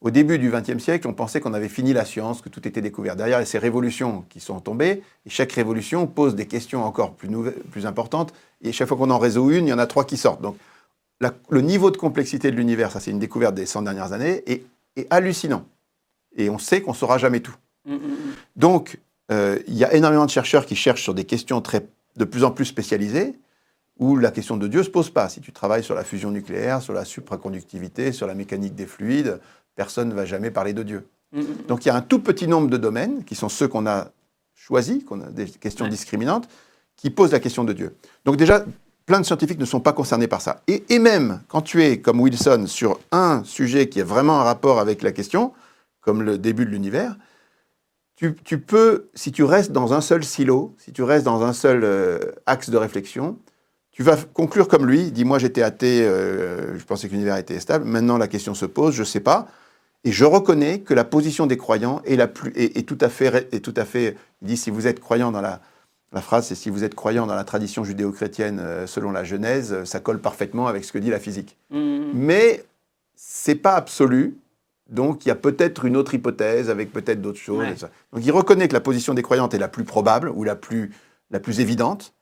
Au début du XXe siècle, on pensait qu'on avait fini la science, que tout était découvert. Derrière, il y a ces révolutions qui sont tombées, et chaque révolution pose des questions encore plus, nouvelles, plus importantes, et chaque fois qu'on en résout une, il y en a trois qui sortent. Donc, la- le niveau de complexité de l'univers, ça c'est une découverte des 100 dernières années, est, est hallucinant. Et on sait qu'on ne saura jamais tout. Mhm, mhm. Donc, euh, il y a énormément de chercheurs qui cherchent sur des questions très, de plus en plus spécialisées, où la question de Dieu ne se pose pas. Si tu travailles sur la fusion nucléaire, sur la supraconductivité, sur la mécanique des fluides, personne ne va jamais parler de Dieu. Donc il y a un tout petit nombre de domaines, qui sont ceux qu'on a choisis, qu'on a des questions Ouais. discriminantes, qui posent la question de Dieu. Donc déjà, plein de scientifiques ne sont pas concernés par ça. Et, et même quand tu es, comme Wilson, sur un sujet qui a vraiment un rapport avec la question, comme le début de l'univers, tu, tu peux, si tu restes dans un seul silo, si tu restes dans un seul euh, axe de réflexion, tu vas conclure comme lui, dis moi j'étais athée, euh, je pensais que l'univers était stable, maintenant la question se pose, je ne sais pas. Et je reconnais que la position des croyants est, la plus, est, est tout à fait, est tout à fait. Il dit si vous êtes croyant dans la, la phrase, c'est si vous êtes croyant dans la tradition judéo-chrétienne euh, selon la Genèse, ça colle parfaitement avec ce que dit la physique. Mhm. Mais c'est pas absolu. Donc il y a peut-être une autre hypothèse avec peut-être d'autres choses. Ouais. Donc il reconnaît que la position des croyantes est la plus probable ou la plus, la plus évidente,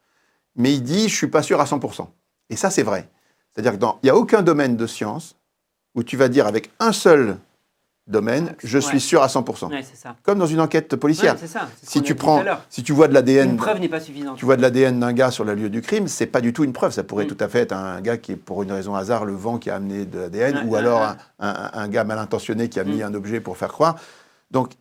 mais il dit je suis pas sûr à 100%. Et ça c'est vrai. C'est-à-dire qu'il n'y a aucun domaine de science où tu vas dire avec un seul domaine je suis Ouais. sûr à 100%. Ouais, c'est ça. Comme dans une enquête policière. Ouais, ça. si tu prends, si tu vois de l'ADN, Une preuve n'est pas suffisante. tu vois de l'ADN d'un gars sur le lieu du crime, c'est pas du tout une preuve. Ça pourrait Mm. tout à fait être un gars qui est pour une raison hasard le vent qui a amené de l'ADN, ou alors. Un, un- un gars mal intentionné qui a mis Mm. un objet pour faire croire. Donc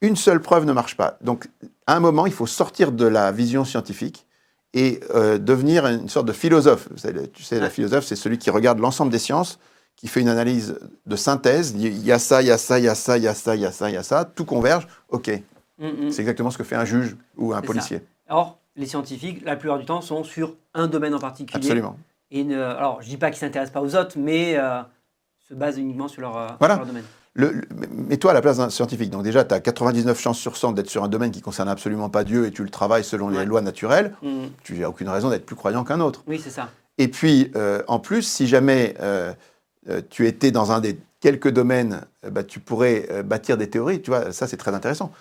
une seule preuve ne marche pas. Donc à un moment, il faut sortir de la vision scientifique et euh, devenir une sorte de philosophe. Vous savez, Tu sais, la philosophe, c'est celui qui regarde l'ensemble des sciences, qui fait une analyse de synthèse. Il y a ça, il y a ça, il y a ça, il y a ça, il y a ça, il y a ça. Tout converge. Ok, Mhm. c'est exactement ce que fait un juge ou un policier. Or, les scientifiques, la plupart du temps, sont sur un domaine en particulier. Absolument. Et ne- alors, je dis pas qu'ils s'intéressent pas aux autres, mais euh, se basent uniquement sur leur, euh, Voilà. sur leur domaine. Le- le- Mets-toi à la place d'un scientifique. Donc déjà, tu as 99 chances sur 100 d'être sur un domaine qui concerne absolument pas Dieu et tu le travailles selon les lois naturelles. Mhm. Tu n'as aucune raison d'être plus croyant qu'un autre. Oui, c'est ça. Et puis, euh, en plus, si jamais euh, tu étais dans un des quelques domaines, euh, bah, tu pourrais euh, bâtir des théories. Tu vois, ça, c'est très intéressant.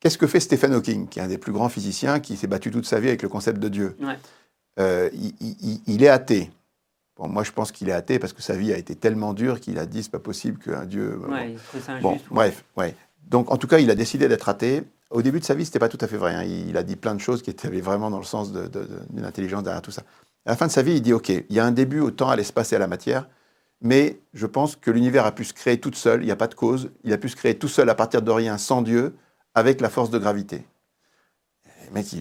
Qu'est-ce que fait Stephen Hawking, qui est un des plus grands physiciens, qui s'est battu toute sa vie avec le concept de Dieu? Ouais. Euh, il, il- il est athée. Bon, moi, je pense qu'il est athée parce que sa vie a été tellement dure qu'il a dit c'est pas possible qu'un Dieu. bon. Ouais, il. Bon, bref, ouais. Donc, en tout cas, il a décidé d'être athée. Au début de sa vie, c'était pas tout à fait vrai. hein. Il, il a dit plein de choses qui étaient vraiment dans le sens d'une intelligence derrière tout ça. À la fin de sa vie, il dit OK, il y a un début au temps, à l'espace et à la matière, mais je pense que l'univers a pu se créer tout seul. Il n'y a pas de cause. Il a pu se créer tout seul à partir de rien, sans Dieu, avec la force de gravité.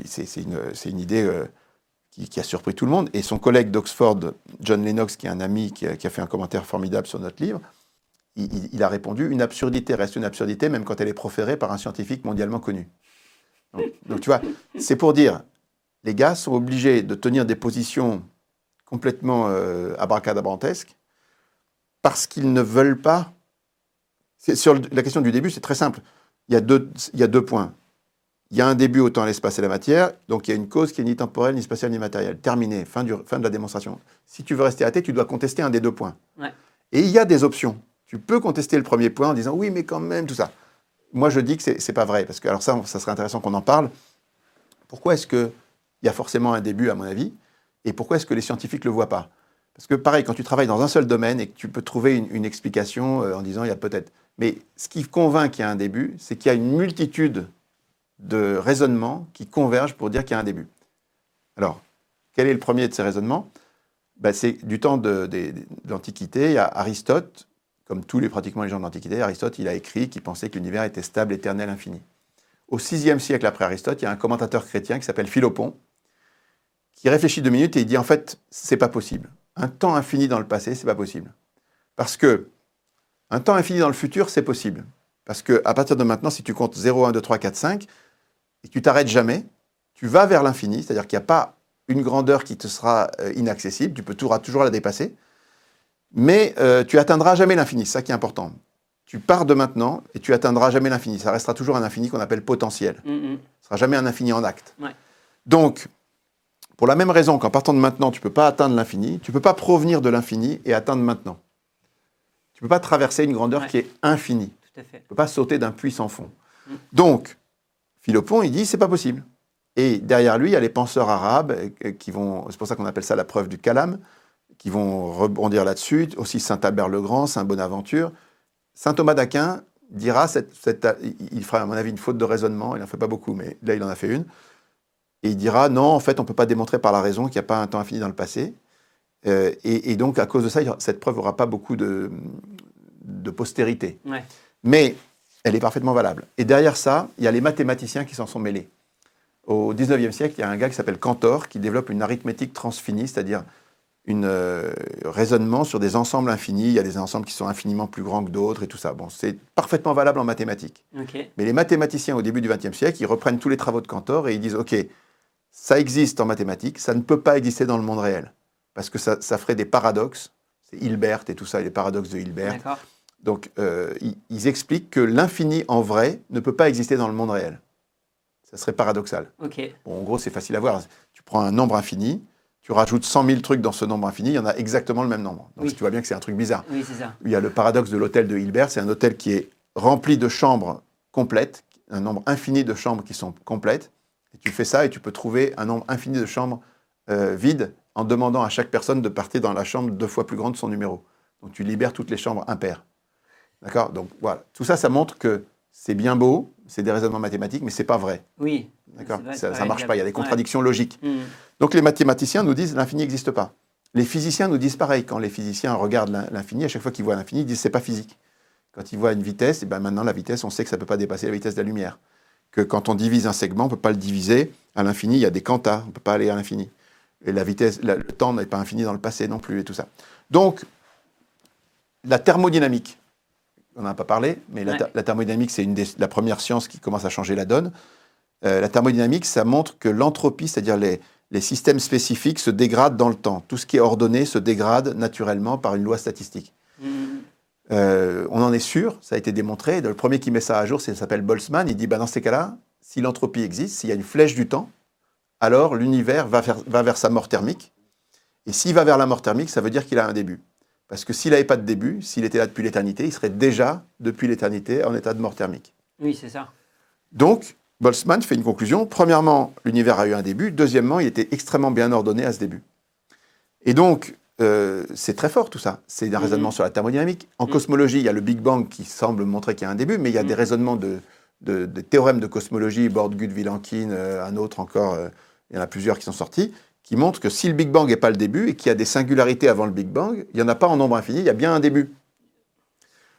C'est une, idée euh, qui, a surpris tout le monde. Et son collègue d'Oxford, John Lennox, qui est un ami qui a, fait un commentaire formidable sur notre livre, il, a répondu une absurdité reste une absurdité, même quand elle est proférée par un scientifique mondialement connu. Donc, donc, tu vois, c'est pour dire, les gars sont obligés de tenir des positions complètement euh, abracadabrantesques parce qu'ils ne veulent pas. Sur la question du début, c'est très simple. Il y, a deux, il y a deux points. Il y a un début au temps, l'espace et la matière, donc il y a une cause qui est ni temporelle, ni spatiale, ni matérielle. Terminé, fin, du- fin de la démonstration. Si tu veux rester athée, tu dois contester un des deux points. Ouais. Et il y a des options. Tu peux contester le premier point en disant oui, mais quand même, tout ça. Moi, je dis que c'est n'est pas vrai, parce que alors ça, ça serait intéressant qu'on en parle. Pourquoi est-ce qu'il y a forcément un début, à mon avis, et pourquoi est-ce que les scientifiques ne le voient pas? Parce que pareil, quand tu travailles dans un seul domaine et que tu peux trouver une, explication euh, en disant il y a peut-être. Mais ce qui convainc qu'il y a un début, c'est qu'il y a une multitude de raisonnements qui convergent pour dire qu'il y a un début. Alors, quel est le premier de ces raisonnements? Ben, C'est du temps de l'Antiquité. Il y a Aristote, comme tous les pratiquement les gens de l'Antiquité, Aristote, il a écrit qu'il pensait que l'univers était stable, éternel, infini. Au VIe siècle après Aristote, il y a un commentateur chrétien qui s'appelle Philopon, qui réfléchit deux minutes et il dit en fait, c'est pas possible. Un temps infini dans le passé, c'est pas possible. Parce que un temps infini dans le futur, c'est possible. Parce que à partir de maintenant, si tu comptes 0, 1, 2, 3, 4, 5, et tu t'arrêtes jamais, tu vas vers l'infini, c'est-à-dire qu'il n'y a pas une grandeur qui te sera euh, inaccessible, tu peux toujours, toujours la dépasser, mais euh, tu atteindras jamais l'infini, c'est ça qui est important. Tu pars de maintenant et tu atteindras jamais l'infini. Ça restera toujours un infini qu'on appelle potentiel. Mhm. Ce ne sera jamais un infini en acte. Ouais. Donc, pour la même raison qu'en partant de maintenant, tu ne peux pas atteindre l'infini, tu ne peux pas provenir de l'infini et atteindre maintenant. Tu ne peux pas traverser une grandeur Ouais. qui est infinie. Tout à fait. Tu ne peux pas sauter d'un puits sans fond. Mm. Donc, Philopon, il dit, c'est pas possible. Et derrière lui, il y a les penseurs arabes euh, qui vont, c'est pour ça qu'on appelle ça la preuve du calame, qui vont rebondir là-dessus. Aussi Saint Albert le Grand, Saint Bonaventure. Saint Thomas d'Aquin dira, cette, il fera à mon avis une faute de raisonnement, il n'en fait pas beaucoup, mais là il en a fait une. Et il dira, non, en fait, on ne peut pas démontrer par la raison qu'il n'y a pas un temps infini dans le passé. Euh, et, et donc, à cause de ça, cette preuve n'aura pas beaucoup de, de postérité Ouais. mais elle est parfaitement valable. Et derrière ça, il y a les mathématiciens qui s'en sont mêlés. Au 19e siècle, il y a un gars qui s'appelle Cantor qui développe une arithmétique transfinie, c'est-à-dire un raisonnement sur des ensembles infinis. Il y a des ensembles qui sont infiniment plus grands que d'autres et tout ça. Bon, c'est parfaitement valable en mathématiques. Mais les mathématiciens au début du XXe siècle, ils reprennent tous les travaux de Cantor et ils disent OK, ça existe en mathématiques, ça ne peut pas exister dans le monde réel. Parce que ça, ça ferait des paradoxes. C'est Hilbert et tout ça, les paradoxes de Hilbert. Donc, euh, ils, ils expliquent que l'infini en vrai ne peut pas exister dans le monde réel. Ça serait paradoxal. Bon, en gros, c'est facile à voir. Tu prends un nombre infini, tu rajoutes 100 000 trucs dans ce nombre infini, il y en a exactement le même nombre. Donc, Oui. tu vois bien que c'est un truc bizarre. Oui, c'est ça. Il y a le paradoxe de l'hôtel de Hilbert, c'est un hôtel qui est rempli de chambres complètes, un nombre infini de chambres qui sont complètes. Et tu fais ça et tu peux trouver un nombre infini de chambres euh, vides en demandant à chaque personne de partir dans la chambre deux fois plus grande de son numéro. Donc tu libères toutes les chambres impaires. D'accord? Donc voilà. Tout ça, ça montre que c'est bien beau, c'est des raisonnements mathématiques, mais c'est pas vrai. Oui. D'accord? Ça, pas marche pas. Il y a des contradictions logiques. Hmm. Donc les mathématiciens nous disent l'infini n'existe pas. Les physiciens nous disent pareil. Quand les physiciens regardent l'in- l'infini, à chaque fois qu'ils voient l'infini, ils disent c'est pas physique. Quand ils voient une vitesse, et ben maintenant la vitesse, on sait que ça ne peut pas dépasser la vitesse de la lumière. Que quand on divise un segment, on ne peut pas le diviser à l'infini. Il y a des quantas, on ne peut pas aller à l'infini. Et la vitesse, la- le temps n'est pas infini dans le passé non plus et tout ça. Donc la thermodynamique, on n'en a pas parlé, mais la, Ouais. ther- la thermodynamique, c'est une des- la première science qui commence à changer la donne. Euh, la thermodynamique, ça montre que l'entropie, c'est-à-dire les, les systèmes spécifiques, se dégradent dans le temps. Tout ce qui est ordonné se dégrade naturellement par une loi statistique. Hmm. Euh, on en est sûr, ça a été démontré. Le premier qui met ça à jour, c'est- il s'appelle Boltzmann. Il dit bah, dans ces cas-là, si l'entropie existe, s'il y a une flèche du temps, alors l'univers va, va vers sa mort thermique. Et s'il va vers la mort thermique, ça veut dire qu'il a un début. Parce que s'il n'avait pas de début, s'il était là depuis l'éternité, il serait déjà, depuis l'éternité, en état de mort thermique. Oui, c'est ça. Donc, Boltzmann fait une conclusion. Premièrement, l'univers a eu un début. Deuxièmement, il était extrêmement bien ordonné à ce début. Et donc, euh, c'est très fort tout ça. C'est un Mhm. raisonnement sur la thermodynamique. En Mhm. cosmologie, il y a le Big Bang qui semble montrer qu'il y a un début, mais il y a Mhm. des raisonnements de, de- de théorèmes de cosmologie, Borde-Gut, Vilenkin, euh, un autre encore, euh, il y en a plusieurs qui sont sortis, qui montrent que si le Big Bang n'est pas le début et qu'il y a des singularités avant le Big Bang, il n'y en a pas en nombre infini, il y a bien un début.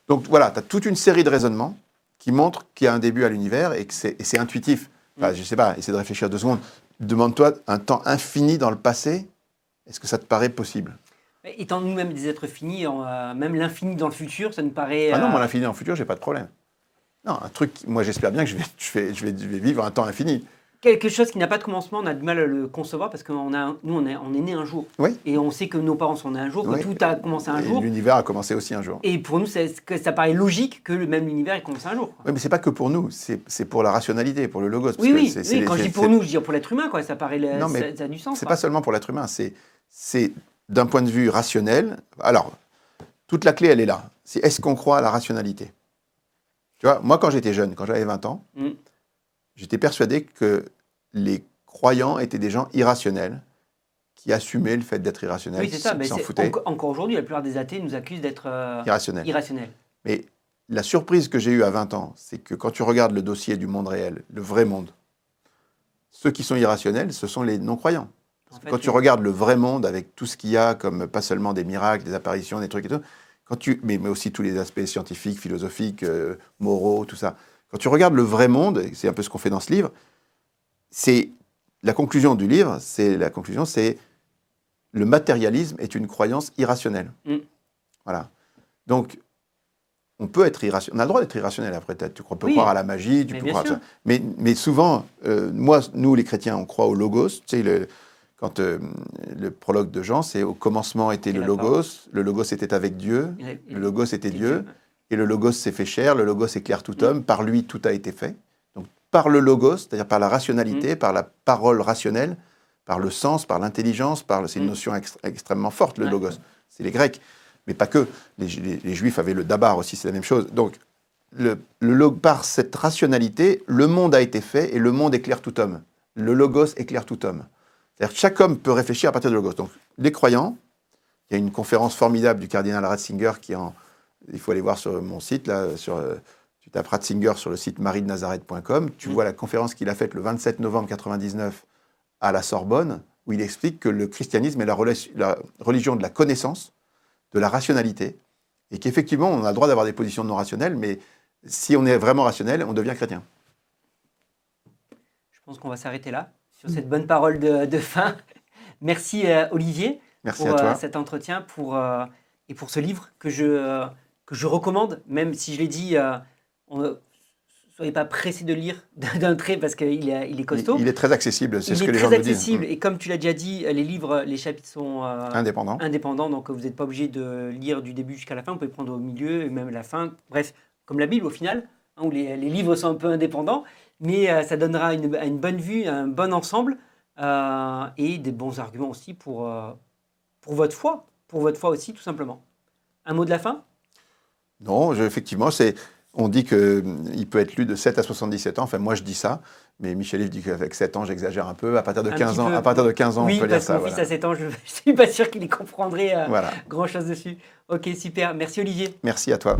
Donc voilà, tu as toute une série de raisonnements qui montrent qu'il y a un début à l'univers et que c'est intuitif. Enfin, je sais pas, essaie de réfléchir deux secondes. Demande-toi un temps infini dans le passé, est-ce que ça te paraît possible? Étant nous-mêmes des êtres finis, on, euh, même l'infini dans le futur, ça nous paraît. Ah non, euh, moi l'infini dans le futur, j'ai pas de problème. Non, un truc, moi j'espère bien que je vais, je, vais, je, vais, je vais vivre un temps infini. quelque chose qui n'a pas de commencement, on a du mal à le concevoir parce que nous, on est, on est né un jour. Oui. Et on sait que nos parents sont nés un jour, que Oui. tout a commencé un Et jour. L'univers a commencé aussi un jour. Et pour nous, que ça paraît logique que le même univers ait commencé un jour. quoi. Oui, mais c'est pas que pour nous, c'est pour la rationalité, pour le logos. parce Oui, que oui, les- quand je dis pour nous, je dis pour l'être humain, quoi. Ça paraît, Non, mais ça, ça a du sens. C'est pas seulement pour l'être humain, c'est d'un point de vue rationnel. Alors, toute la clé, elle est là. C'est est-ce qu'on croit à la rationalité? Tu vois, moi, quand j'étais jeune, quand j'avais 20 ans, Mm. j'étais persuadé que les croyants étaient des gens irrationnels qui assumaient le fait d'être irrationnels, Oui, c'est ça. mais s'en c'est- foutaient. enco- encore aujourd'hui, la plupart des athées nous accusent d'être euh, Irrationnels. irrationnels. Mais la surprise que j'ai eue à 20 ans, c'est que quand tu regardes le dossier du monde réel, le vrai monde, ceux qui sont irrationnels, ce sont les non-croyants. En fait, Quand tu oui. regardes le vrai monde avec tout ce qu'il y a, comme pas seulement des miracles, des apparitions, des trucs et tout, quand tu, mais, mais aussi tous les aspects scientifiques, philosophiques, euh, moraux, tout ça. Quand tu regardes le vrai monde, c'est un peu ce qu'on fait dans ce livre, c'est la conclusion du livre, c'est la conclusion, c'est le matérialisme est une croyance irrationnelle. Mm. Voilà. Donc, on peut être irrationnel. On a le droit d'être irrationnel après. t'as- Tu peux Oui. croire à la magie, tu Mais peux croire à ça. Mais, mais souvent, euh, moi, nous les chrétiens, on croit au logos. Tu sais, le, quand euh, le prologue de Jean, c'est au commencement était Et le logos, le logos était avec Dieu, le logos était Dieu, et le logos s'est fait chair, le logos éclaire tout Mm. homme, par lui tout a été fait. Donc par le logos, c'est-à-dire par la rationalité, Mm. par la parole rationnelle, par le sens, par l'intelligence, par c'est une Mm. notion extr- extrêmement forte, le logos. C'est les Grecs, mais pas que. Les, Ju- les- les Juifs avaient le dabar aussi, c'est la même chose. Donc le, le log- par cette rationalité, le monde a été fait et le monde éclaire tout homme. Le logos éclaire tout homme. C'est-à-dire que chaque homme peut réfléchir à partir de logos. Donc les croyants, il y a une conférence formidable du cardinal Ratzinger qui en, il faut aller voir sur mon site là, sur tu tapes Ratzinger sur le site mariedenazareth.com, tu Mm. vois la conférence qu'il a faite le 27 novembre 99 à la Sorbonne, où il explique que le christianisme est la religion de la connaissance, de la rationalité, et qu'effectivement, on a le droit d'avoir des positions non rationnelles, mais si on est vraiment rationnel, on devient chrétien. Je pense qu'on va s'arrêter là, sur cette bonne parole de, de fin. Merci euh, Olivier Merci pour à toi. euh, cet entretien pour, euh, et pour ce livre que je, que je recommande, même si je l'ai dit, on- soyez pas pressé de lire d'un trait parce qu'il est, il est costaud. Il, est très accessible, c'est ce que les gens disent. Il est très accessible et comme tu l'as déjà dit, les livres, les chapitres sont euh, indépendants. indépendants, donc vous n'êtes pas obligé de lire du début jusqu'à la fin, vous pouvez prendre au milieu et même la fin. Bref, comme la Bible au final, hein, où les, livres sont un peu indépendants, mais euh, ça donnera une, une, bonne vue, un bon ensemble euh, et des bons arguments aussi pour, pour votre foi, pour votre foi aussi tout simplement. Un mot de la fin? Non, effectivement, c'est on dit qu'il peut être lu de 7 à 77 ans. Enfin, moi, je dis ça. Mais Michel Yves dit qu'avec 7 ans, j'exagère un peu. À partir de 15 ans, à partir de 15 ans on peut lire ça. Oui, mon fils a 7 ans, je ne suis pas sûr qu'il y comprendrait euh, grand-chose dessus. Ok, super. Merci Olivier. Merci à toi.